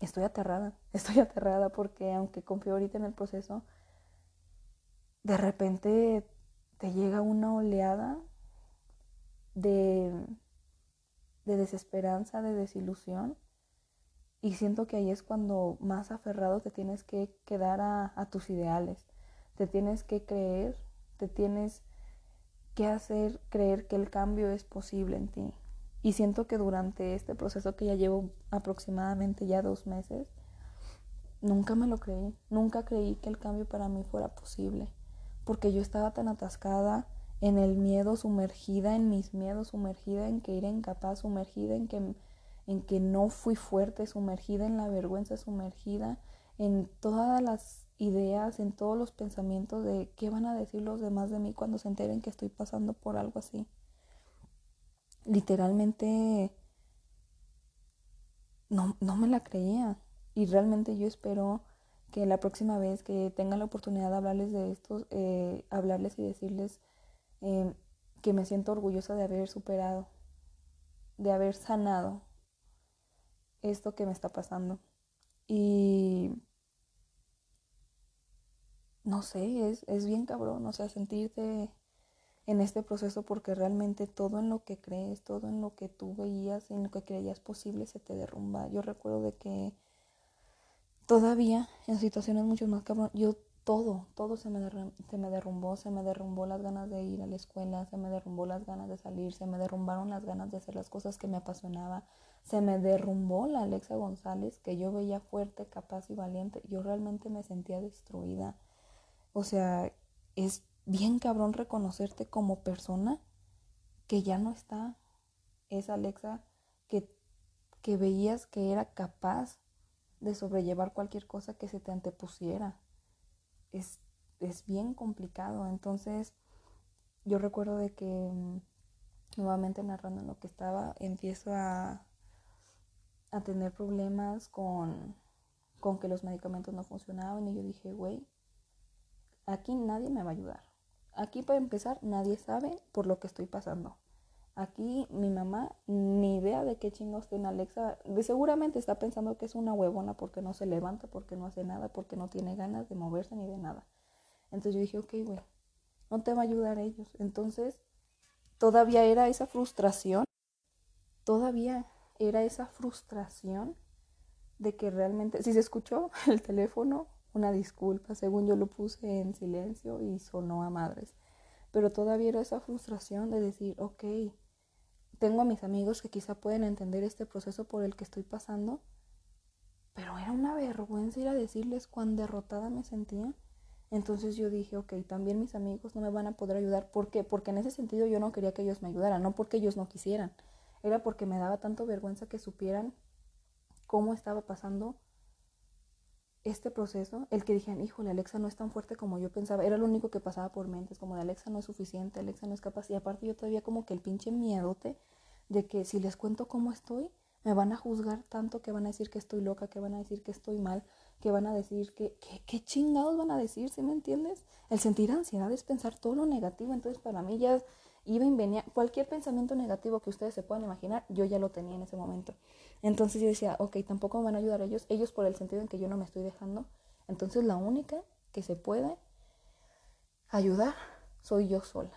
estoy aterrada, estoy aterrada porque aunque confío ahorita en el proceso, de repente te llega una oleada de, de desesperanza, de desilusión. Y siento que ahí es cuando más aferrado te tienes que quedar a, tus ideales. Te tienes que creer, te tienes que hacer creer que el cambio es posible en ti. Y siento que durante este proceso que ya llevo aproximadamente ya dos meses, nunca me lo creí. Nunca creí que el cambio para mí fuera posible. Porque yo estaba tan atascada en el miedo, sumergida en mis miedos, sumergida en que era incapaz, sumergida en que, en que no fui fuerte, sumergida en la vergüenza, sumergida en todas las ideas, en todos los pensamientos de qué van a decir los demás de mí cuando se enteren que estoy pasando por algo así. Literalmente no, no me la creía y realmente yo espero que la próxima vez que tenga la oportunidad de hablarles de esto, eh, hablarles y decirles Em, que me siento orgullosa de haber superado, de haber sanado esto que me está pasando. Y no sé, es, es bien cabrón, o sea, sentirte en este proceso porque realmente todo en lo que crees, todo en lo que tú veías, en lo que creías posible se te derrumba. Yo recuerdo de que todavía en situaciones mucho más cabrón, yo todo, todo se me, se me derrumbó, se me derrumbó las ganas de ir a la escuela, se me derrumbó las ganas de salir, se me derrumbaron las ganas de hacer las cosas que me apasionaba, se me derrumbó la Alexa González que yo veía fuerte, capaz y valiente, yo realmente me sentía destruida. O sea, es bien cabrón reconocerte como persona que ya no está esa Alexa que, que veías que era capaz de sobrellevar cualquier cosa que se te antepusiera es, bien complicado. Entonces, yo recuerdo de que mm, nuevamente narrando lo que estaba, empiezo a, a tener problemas con, con que los medicamentos no funcionaban y yo dije, güey, aquí nadie me va a ayudar. Aquí para empezar, nadie sabe por lo que estoy pasando. Aquí mi mamá ni idea de qué chingos tiene Alexa. Seguramente está pensando que es una huevona porque no se levanta, porque no hace nada, porque no tiene ganas de moverse ni de nada. Entonces yo dije, ok, güey, no te va a ayudar ellos. Entonces, todavía era esa frustración, todavía era esa frustración de que realmente, si se escuchó el teléfono, una disculpa, según yo lo puse en silencio y sonó a madres. Pero todavía era esa frustración de decir, ok, tengo a mis amigos que quizá pueden entender este proceso por el que estoy pasando, pero era una vergüenza ir a decirles cuán derrotada me sentía. Entonces yo dije, ok, también mis amigos no me van a poder ayudar. ¿Por qué? Porque en ese sentido yo no quería que ellos me ayudaran, no porque ellos no quisieran. Era porque me daba tanto vergüenza que supieran cómo estaba pasando este proceso, el que dijeran, híjole, Alexa no es tan fuerte como yo pensaba, era lo único que pasaba por mentes, como de Alexa no es suficiente, Alexa no es capaz, y aparte yo todavía como que el pinche miedote de que si les cuento cómo estoy, me van a juzgar tanto que van a decir que estoy loca, que van a decir que estoy mal, que van a decir que, ¿qué chingados van a decir? ¿Sí me entiendes? El sentir ansiedad es pensar todo lo negativo, entonces para mí ya iba y venía, cualquier pensamiento negativo que ustedes se puedan imaginar, yo ya lo tenía en ese momento. Entonces yo decía, ok, tampoco me van a ayudar ellos, ellos por el sentido en que yo no me estoy dejando. Entonces la única que se puede ayudar soy yo sola.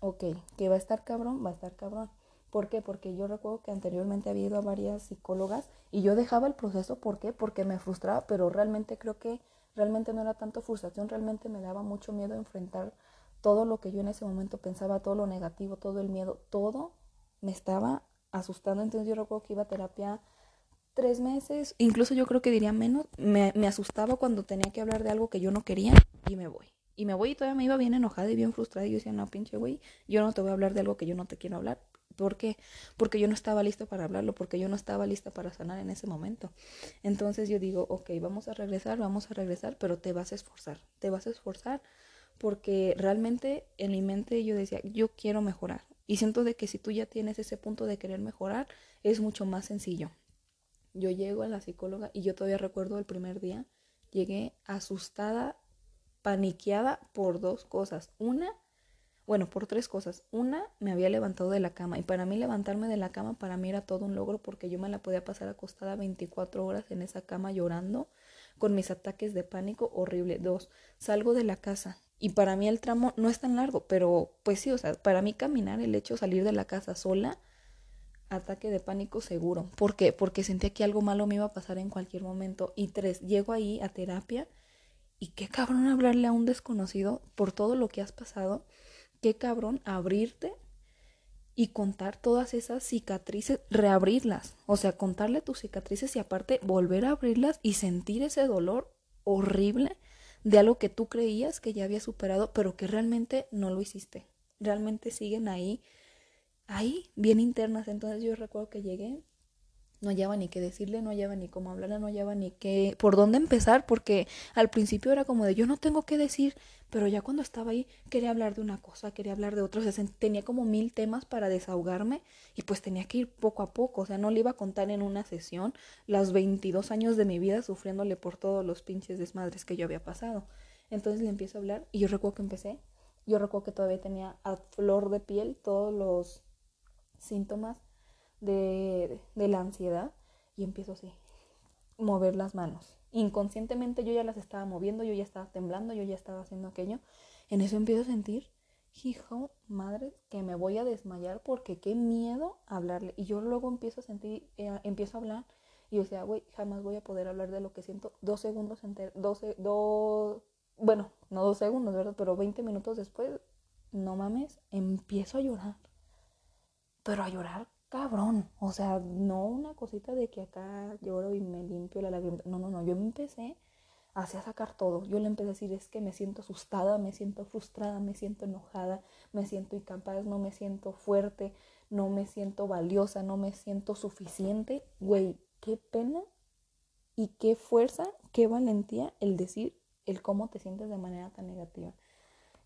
Ok, que va a estar cabrón, va a estar cabrón. ¿Por qué? Porque yo recuerdo que anteriormente había ido a varias psicólogas y yo dejaba el proceso, ¿por qué? Porque me frustraba, pero realmente creo que realmente no era tanto frustración, realmente me daba mucho miedo enfrentar todo lo que yo en ese momento pensaba, todo lo negativo, todo el miedo, todo me estaba asustando. Entonces yo recuerdo que iba a terapia tres meses, incluso yo creo que diría menos. Me, me, asustaba cuando tenía que hablar de algo que yo no quería y me voy. Y me voy y todavía me iba bien enojada y bien frustrada. Y yo decía, no, pinche güey, yo no te voy a hablar de algo que yo no te quiero hablar. ¿Por qué? Porque yo no estaba lista para hablarlo, porque yo no estaba lista para sanar en ese momento. Entonces yo digo, ok, vamos a regresar, vamos a regresar, pero te vas a esforzar, te vas a esforzar porque realmente en mi mente yo decía, yo quiero mejorar. Y siento de que si tú ya tienes ese punto de querer mejorar, es mucho más sencillo. Yo llego a la psicóloga y yo todavía recuerdo el primer día, llegué asustada, paniqueada por dos cosas. Una, bueno, por tres cosas. Una, me había levantado de la cama y para mí levantarme de la cama para mí era todo un logro porque yo me la podía pasar acostada 24 horas en esa cama llorando con mis ataques de pánico horrible. Dos, salgo de la casa y para mí el tramo no es tan largo, pero pues sí, o sea, para mí caminar, el hecho de salir de la casa sola, ataque de pánico seguro. ¿Por qué? Porque sentía que algo malo me iba a pasar en cualquier momento. Y tres, llego ahí a terapia y qué cabrón hablarle a un desconocido por todo lo que has pasado. Qué cabrón abrirte y contar todas esas cicatrices, reabrirlas. O sea, contarle tus cicatrices y aparte volver a abrirlas y sentir ese dolor horrible de algo que tú creías que ya había superado, pero que realmente no lo hiciste. Realmente siguen ahí, ahí, bien internas. Entonces yo recuerdo que llegué no hallaba ni qué decirle, no hallaba ni cómo hablarle, no hallaba ni qué, por dónde empezar, porque al principio era como de yo no tengo qué decir, pero ya cuando estaba ahí quería hablar de una cosa, quería hablar de otra, o sea, tenía como mil temas para desahogarme y pues tenía que ir poco a poco, o sea, no le iba a contar en una sesión los 22 años de mi vida sufriéndole por todos los pinches desmadres que yo había pasado. Entonces le empiezo a hablar y yo recuerdo que empecé, yo recuerdo que todavía tenía a flor de piel todos los síntomas de, de la ansiedad y empiezo así, mover las manos. Inconscientemente yo ya las estaba moviendo, yo ya estaba temblando, yo ya estaba haciendo aquello. En eso empiezo a sentir, hijo, madre, que me voy a desmayar porque qué miedo hablarle. Y yo luego empiezo a sentir, eh, empiezo a hablar y yo decía, güey, jamás voy a poder hablar de lo que siento. Dos segundos, enter, doce, dos, bueno, no dos segundos, ¿verdad? Pero 20 minutos después, no mames, empiezo a llorar. Pero a llorar cabrón. O sea, no una cosita de que acá lloro y me limpio la lágrima. No, no, no. Yo me empecé a sacar todo. Yo le empecé a decir es que me siento asustada, me siento frustrada, me siento enojada, me siento incapaz, no me siento fuerte, no me siento valiosa, no me siento suficiente. Güey, qué pena y qué fuerza, qué valentía el decir el cómo te sientes de manera tan negativa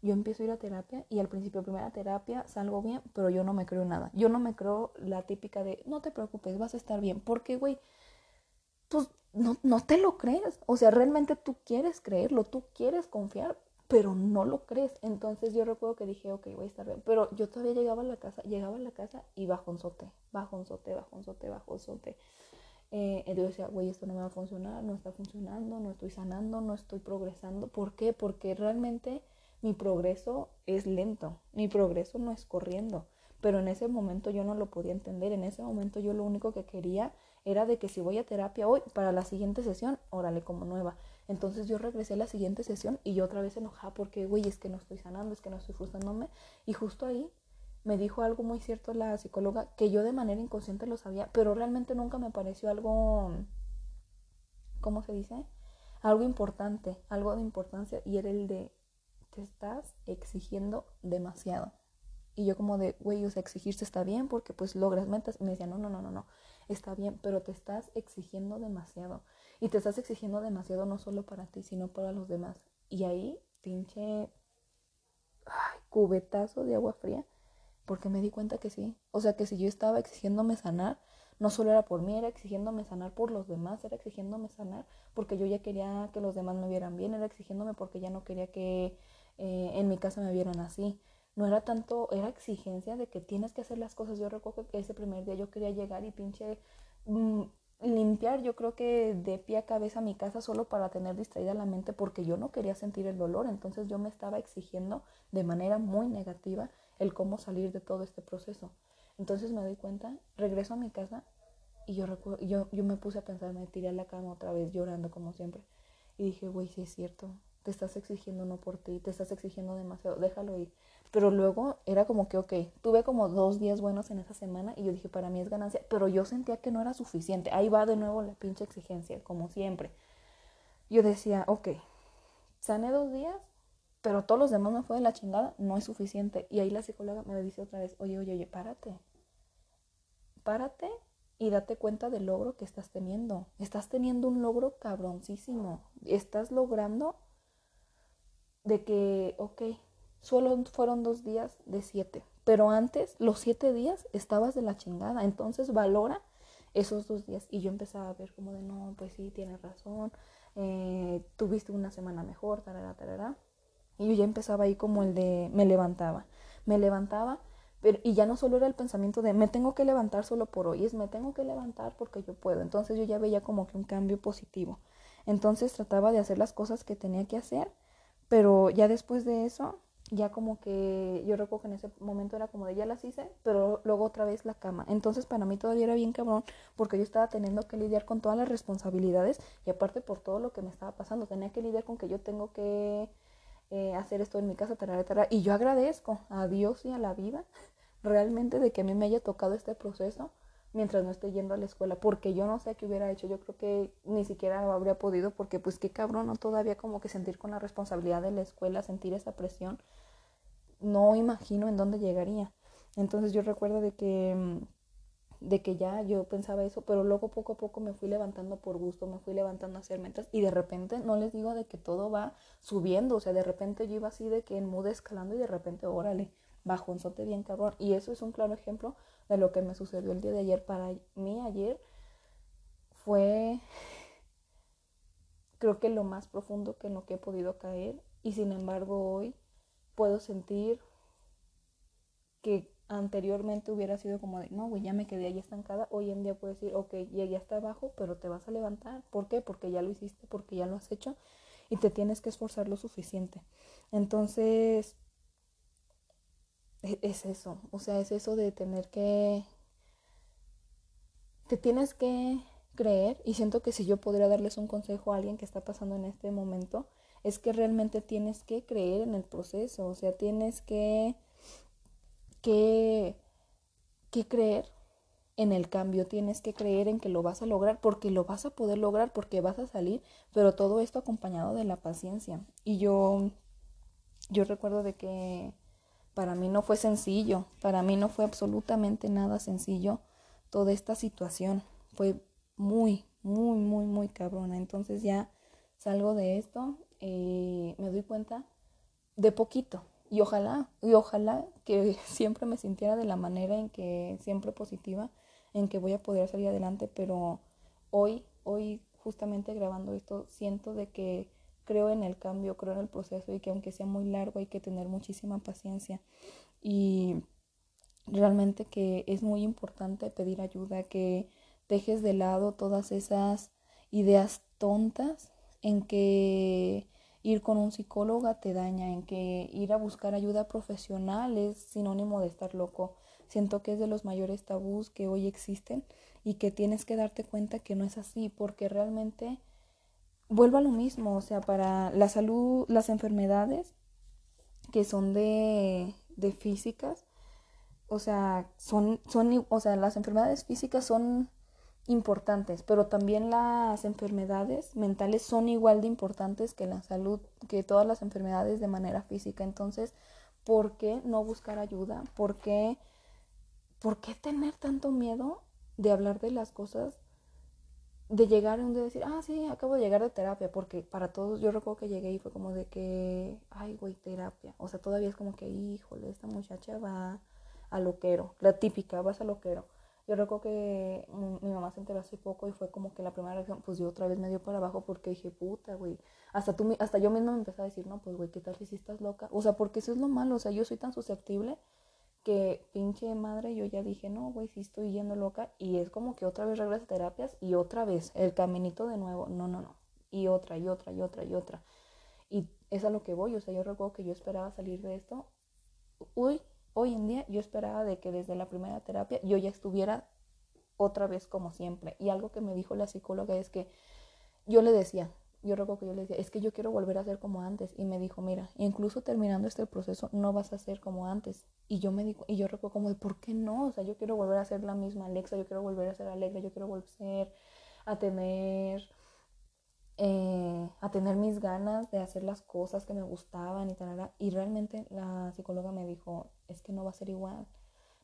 yo empiezo a ir a terapia y al principio, primera terapia, salgo bien, pero yo no me creo nada. Yo no me creo la típica de, no te preocupes, vas a estar bien. Porque, güey, pues no, no te lo crees. O sea, realmente tú quieres creerlo, tú quieres confiar, pero no lo crees. Entonces yo recuerdo que dije, ok, voy a estar bien. Pero yo todavía llegaba a la casa, llegaba a la casa y bajonzote, bajonzote, bajonzote, bajonzote. Eh, entonces decía, güey, esto no me va a funcionar, no está funcionando, no estoy sanando, no estoy progresando. ¿Por qué? Porque realmente mi progreso es lento, mi progreso no es corriendo, pero en ese momento yo no lo podía entender, en ese momento yo lo único que quería era de que si voy a terapia hoy, para la siguiente sesión, órale como nueva. Entonces yo regresé a la siguiente sesión y yo otra vez enojada porque, güey, es que no estoy sanando, es que no estoy frustrándome. Y justo ahí me dijo algo muy cierto la psicóloga que yo de manera inconsciente lo sabía, pero realmente nunca me pareció algo, ¿cómo se dice? Algo importante, algo de importancia y era el de te estás exigiendo demasiado. Y yo como de, güey, o sea, exigirse está bien porque pues logras metas. Y me decía, no, no, no, no, no, está bien, pero te estás exigiendo demasiado. Y te estás exigiendo demasiado no solo para ti, sino para los demás. Y ahí, pinche cubetazo de agua fría, porque me di cuenta que sí. O sea, que si yo estaba exigiéndome sanar, no solo era por mí, era exigiéndome sanar por los demás, era exigiéndome sanar porque yo ya quería que los demás me vieran bien, era exigiéndome porque ya no quería que eh, en mi casa me vieron así. No era tanto, era exigencia de que tienes que hacer las cosas. Yo recuerdo que ese primer día yo quería llegar y pinche mm, limpiar, yo creo que de pie a cabeza mi casa solo para tener distraída la mente porque yo no quería sentir el dolor. Entonces yo me estaba exigiendo de manera muy negativa el cómo salir de todo este proceso. Entonces me doy cuenta, regreso a mi casa y yo, yo, yo me puse a pensar, me tiré a la cama otra vez llorando como siempre. Y dije, güey, sí es cierto, te estás exigiendo no por ti, te estás exigiendo demasiado, déjalo ir. Pero luego era como que, ok, tuve como dos días buenos en esa semana y yo dije, para mí es ganancia, pero yo sentía que no era suficiente. Ahí va de nuevo la pinche exigencia, como siempre. Yo decía, ok, sané dos días, pero todos los demás me fue de la chingada, no es suficiente. Y ahí la psicóloga me dice otra vez, oye, oye, oye, párate. Párate y date cuenta del logro que estás teniendo. Estás teniendo un logro cabroncísimo. Estás logrando de que, ok, solo fueron dos días de siete, pero antes los siete días estabas de la chingada, entonces valora esos dos días y yo empezaba a ver como de, no, pues sí, tienes razón, eh, tuviste una semana mejor, tarara, tarara. Y yo ya empezaba ahí como el de, me levantaba, me levantaba, pero, y ya no solo era el pensamiento de, me tengo que levantar solo por hoy, es, me tengo que levantar porque yo puedo. Entonces yo ya veía como que un cambio positivo. Entonces trataba de hacer las cosas que tenía que hacer, pero ya después de eso ya como que yo recuerdo que en ese momento era como de ya las hice, pero luego otra vez la cama. Entonces para mí todavía era bien cabrón porque yo estaba teniendo que lidiar con todas las responsabilidades y aparte por todo lo que me estaba pasando, tenía que lidiar con que yo tengo que eh, hacer esto en mi casa, tarara, y yo agradezco a Dios y a la vida realmente de que a mí me haya tocado este proceso mientras no esté yendo a la escuela, porque yo no sé qué hubiera hecho, yo creo que ni siquiera lo habría podido, porque pues qué cabrón, ¿no? Todavía como que sentir con la responsabilidad de la escuela, sentir esa presión, no imagino en dónde llegaría. Entonces yo recuerdo de que mm, de que ya yo pensaba eso, pero luego poco a poco me fui levantando por gusto, me fui levantando a hacer metas y de repente no les digo de que todo va subiendo, o sea, de repente yo iba así de que en mood escalando y de repente, órale, bajonzote bien cabrón. Y eso es un claro ejemplo de lo que me sucedió el día de ayer. Para mí ayer fue, creo que lo más profundo que no que he podido caer y sin embargo hoy puedo sentir que anteriormente hubiera sido como de, no, güey, ya me quedé ahí estancada. Hoy en día puedo decir, ok, llegué hasta abajo, pero te vas a levantar. ¿Por qué? Porque ya lo hiciste, porque ya lo has hecho y te tienes que esforzar lo suficiente. Entonces, es eso, o sea, es eso de tener que, te tienes que creer y siento que si yo podría darles un consejo a alguien que está pasando en este momento, es que realmente tienes que creer en el proceso, o sea, tienes que, que, que creer en el cambio, tienes que creer en que lo vas a lograr, porque lo vas a poder lograr, porque vas a salir, pero todo esto acompañado de la paciencia. Y yo, yo recuerdo de que para mí no fue sencillo, para mí no fue absolutamente nada sencillo toda esta situación. Fue muy, muy, muy, muy cabrona. Entonces ya salgo de esto, y me doy cuenta de poquito. Y ojalá, y ojalá que siempre me sintiera de la manera en que, siempre positiva, en que voy a poder salir adelante, pero hoy, hoy justamente grabando esto, siento de que creo en el cambio, creo en el proceso y que aunque sea muy largo hay que tener muchísima paciencia y realmente que es muy importante pedir ayuda, que dejes de lado todas esas ideas tontas en que ir con un psicólogo te daña, en que ir a buscar ayuda profesional es sinónimo de estar loco. Siento que es de los mayores tabús que hoy existen y que tienes que darte cuenta que no es así, porque realmente vuelvo a lo mismo, o sea, para la salud, las enfermedades que son de, de físicas, o sea, son, son, o sea, las enfermedades físicas son importantes, pero también las enfermedades mentales son igual de importantes que la salud, que todas las enfermedades de manera física. Entonces, ¿por qué no buscar ayuda? ¿Por qué, ¿por qué tener tanto miedo de hablar de las cosas de llegar un día decir, ah, sí, acabo de llegar de terapia, porque para todos, yo recuerdo que llegué y fue como de que, ay, güey, terapia. O sea, todavía es como que, híjole, esta muchacha va a loquero, la típica, vas a loquero. Yo recuerdo que mi mamá se enteró hace poco y fue como que la primera reacción, pues yo otra vez me dio para abajo porque dije, puta, güey. Hasta, tú, hasta yo misma me empecé a decir, no, pues, güey, ¿qué tal si estás loca? O sea, porque eso es lo malo, o sea, yo soy tan susceptible que pinche madre, yo ya dije, no, güey, sí estoy yendo loca. Y es como que otra vez regreso a terapias y otra vez el caminito de nuevo. No, no, no. Y otra, y otra, y otra, y otra. Y es a lo que voy. O sea, yo recuerdo que yo esperaba salir de esto. Hoy, hoy en día yo esperaba de que desde la primera terapia yo ya estuviera otra vez como siempre. Y algo que me dijo la psicóloga es que yo le decía, yo recuerdo que yo le decía, es que yo quiero volver a ser como antes. Y me dijo, mira, incluso terminando este proceso no vas a ser como antes. Y yo me y yo recuerdo como de, ¿por qué no? O sea, yo quiero volver a ser la misma Alexa, yo quiero volver a ser alegre, yo quiero volver a tener, eh, a tener mis ganas de hacer las cosas que me gustaban y tal. Y realmente la psicóloga me dijo, es que no va a ser igual.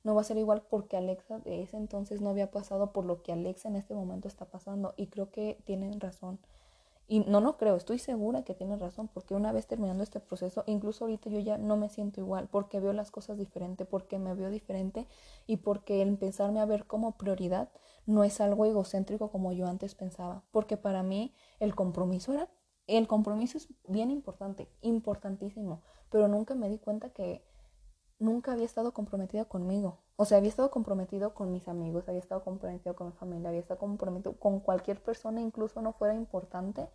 No va a ser igual porque Alexa de ese entonces no había pasado por lo que Alexa en este momento está pasando. Y creo que tienen razón Y no, no creo, estoy segura que tiene razón, porque una vez terminando este proceso, incluso ahorita yo ya no me siento igual, porque veo las cosas diferente, porque me veo diferente y porque el empezarme a ver como prioridad no es algo egocéntrico como yo antes pensaba, porque para mí el compromiso era, el compromiso es bien importante, importantísimo, pero nunca me di cuenta que nunca había estado comprometida conmigo. O sea, había estado comprometido con mis amigos, había estado comprometido con mi familia, había estado comprometido con cualquier persona, incluso no fuera importante.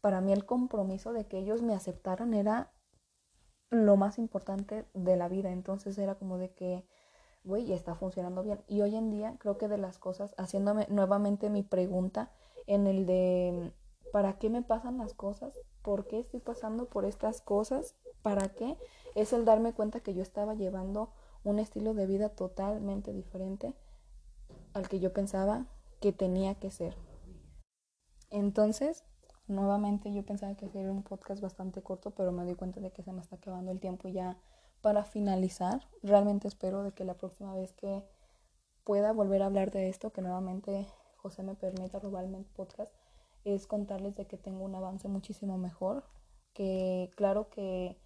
Para mí el compromiso de que ellos me aceptaran era lo más importante de la vida. Entonces era como de que, güey, está funcionando bien. Y hoy en día creo que de las cosas, haciéndome nuevamente mi pregunta en el de, ¿para qué me pasan las cosas? ¿Por qué estoy pasando por estas cosas? ¿Para qué? Es el darme cuenta que yo estaba llevando un estilo de vida totalmente diferente al que yo pensaba que tenía que ser. Entonces, nuevamente yo pensaba que sería un podcast bastante corto, pero me di cuenta de que se me está acabando el tiempo ya para finalizar. Realmente espero de que la próxima vez que pueda volver a hablar de esto, que nuevamente José me permita robarme el podcast, es contarles de que tengo un avance muchísimo mejor, que claro que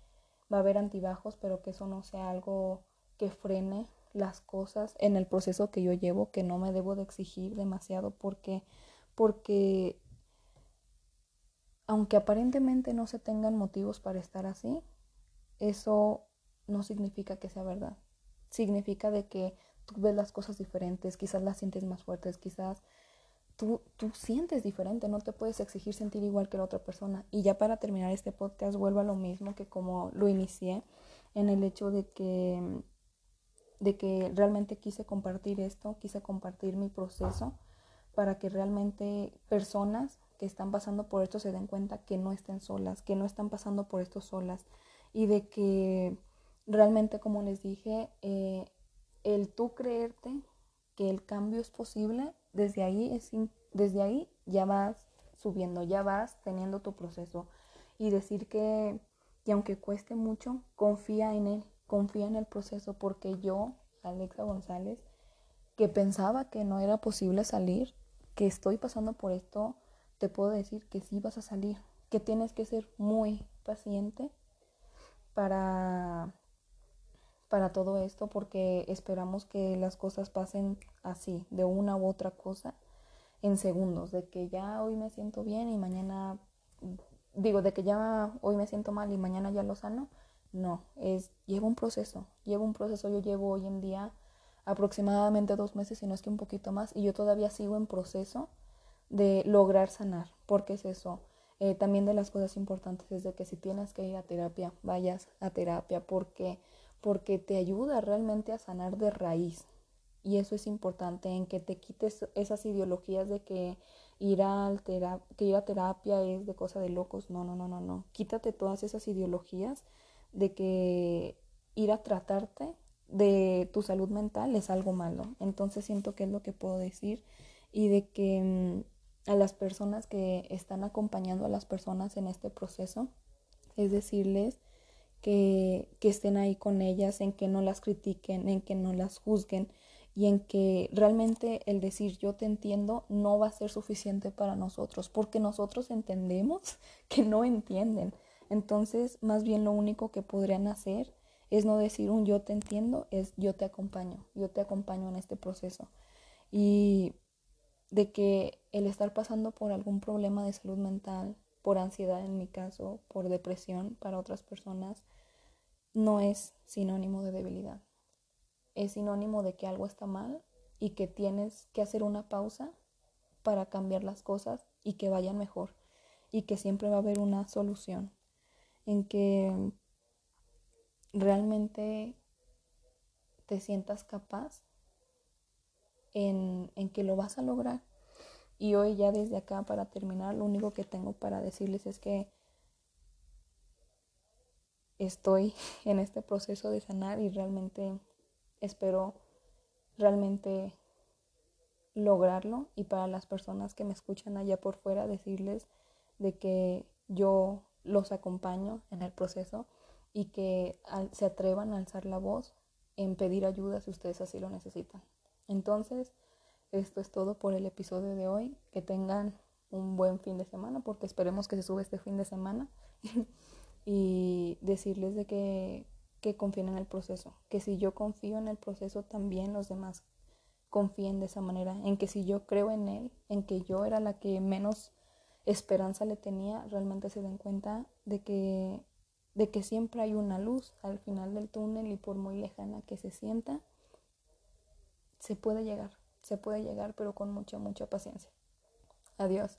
va a haber antibajos, pero que eso no sea algo que frene las cosas en el proceso que yo llevo, que no me debo de exigir demasiado porque porque aunque aparentemente no se tengan motivos para estar así, eso no significa que sea verdad. Significa de que tú ves las cosas diferentes, quizás las sientes más fuertes, quizás tú, tú sientes diferente, no te puedes exigir sentir igual que la otra persona. Y ya para terminar este podcast vuelvo a lo mismo que como lo inicié, en el hecho de que de que realmente quise compartir esto, quise compartir mi proceso para que realmente personas que están pasando por esto se den cuenta que no estén solas, que no están pasando por esto solas y de que realmente, como les dije, eh, el tú creerte que el cambio es posible, desde ahí, es desde ahí ya vas subiendo, ya vas teniendo tu proceso y decir que, que aunque cueste mucho, confía en él, confía en el proceso porque yo, Alexa González, que pensaba que no era posible salir, que estoy pasando por esto, te puedo decir que sí vas a salir, que tienes que ser muy paciente para para todo esto porque esperamos que las cosas pasen así, de una u otra cosa, en segundos, de que ya hoy me siento bien y mañana, digo, de que ya hoy me siento mal y mañana ya lo sano, no, es, lleva un proceso, lleva un proceso, yo llevo hoy en día aproximadamente dos meses, si no es que un poquito más, y yo todavía sigo en proceso de lograr sanar, porque es eso. Eh, también de las cosas importantes es de que si tienes que ir a terapia, vayas a terapia, porque, porque te ayuda realmente a sanar de raíz. Y eso es importante, en que te quites esas ideologías de que ir, al que ir a terapia es de cosa de locos. No, no, no, no, no. Quítate todas esas ideologías de que ir a tratarte de tu salud mental es algo malo. Entonces siento que es lo que puedo decir y de que mm, a las personas que están acompañando a las personas en este proceso es decirles que, que estén ahí con ellas, en que no las critiquen, en que no las juzguen y en que realmente el decir yo te entiendo no va a ser suficiente para nosotros, porque nosotros entendemos que no entienden. Entonces, más bien lo único que podrían hacer es no decir un yo te entiendo, es yo te acompaño, yo te acompaño en este proceso. Y de que el estar pasando por algún problema de salud mental, por ansiedad en mi caso, por depresión para otras personas, no es sinónimo de debilidad. Es sinónimo de que algo está mal y que tienes que hacer una pausa para cambiar las cosas y que vayan mejor y que siempre va a haber una solución en que realmente te sientas capaz en, en, que lo vas a lograr. Y hoy ya desde acá para terminar, lo único que tengo para decirles es que estoy en este proceso de sanar y realmente espero realmente lograrlo y para las personas que me escuchan allá por fuera decirles de que yo los acompaño en el proceso y que se atrevan a alzar la voz en pedir ayuda si ustedes así lo necesitan. Entonces, esto es todo por el episodio de hoy. Que tengan un buen fin de semana, porque esperemos que se sube este fin de semana. y decirles de que, que confíen en el proceso, que si yo confío en el proceso, también los demás confíen de esa manera, en que si yo creo en él, en que yo era la que menos esperanza le tenía, realmente se den cuenta de que, de que siempre hay una luz al final del túnel y por muy lejana que se sienta, se puede llegar, se puede llegar, pero con mucha, mucha paciencia. Adiós.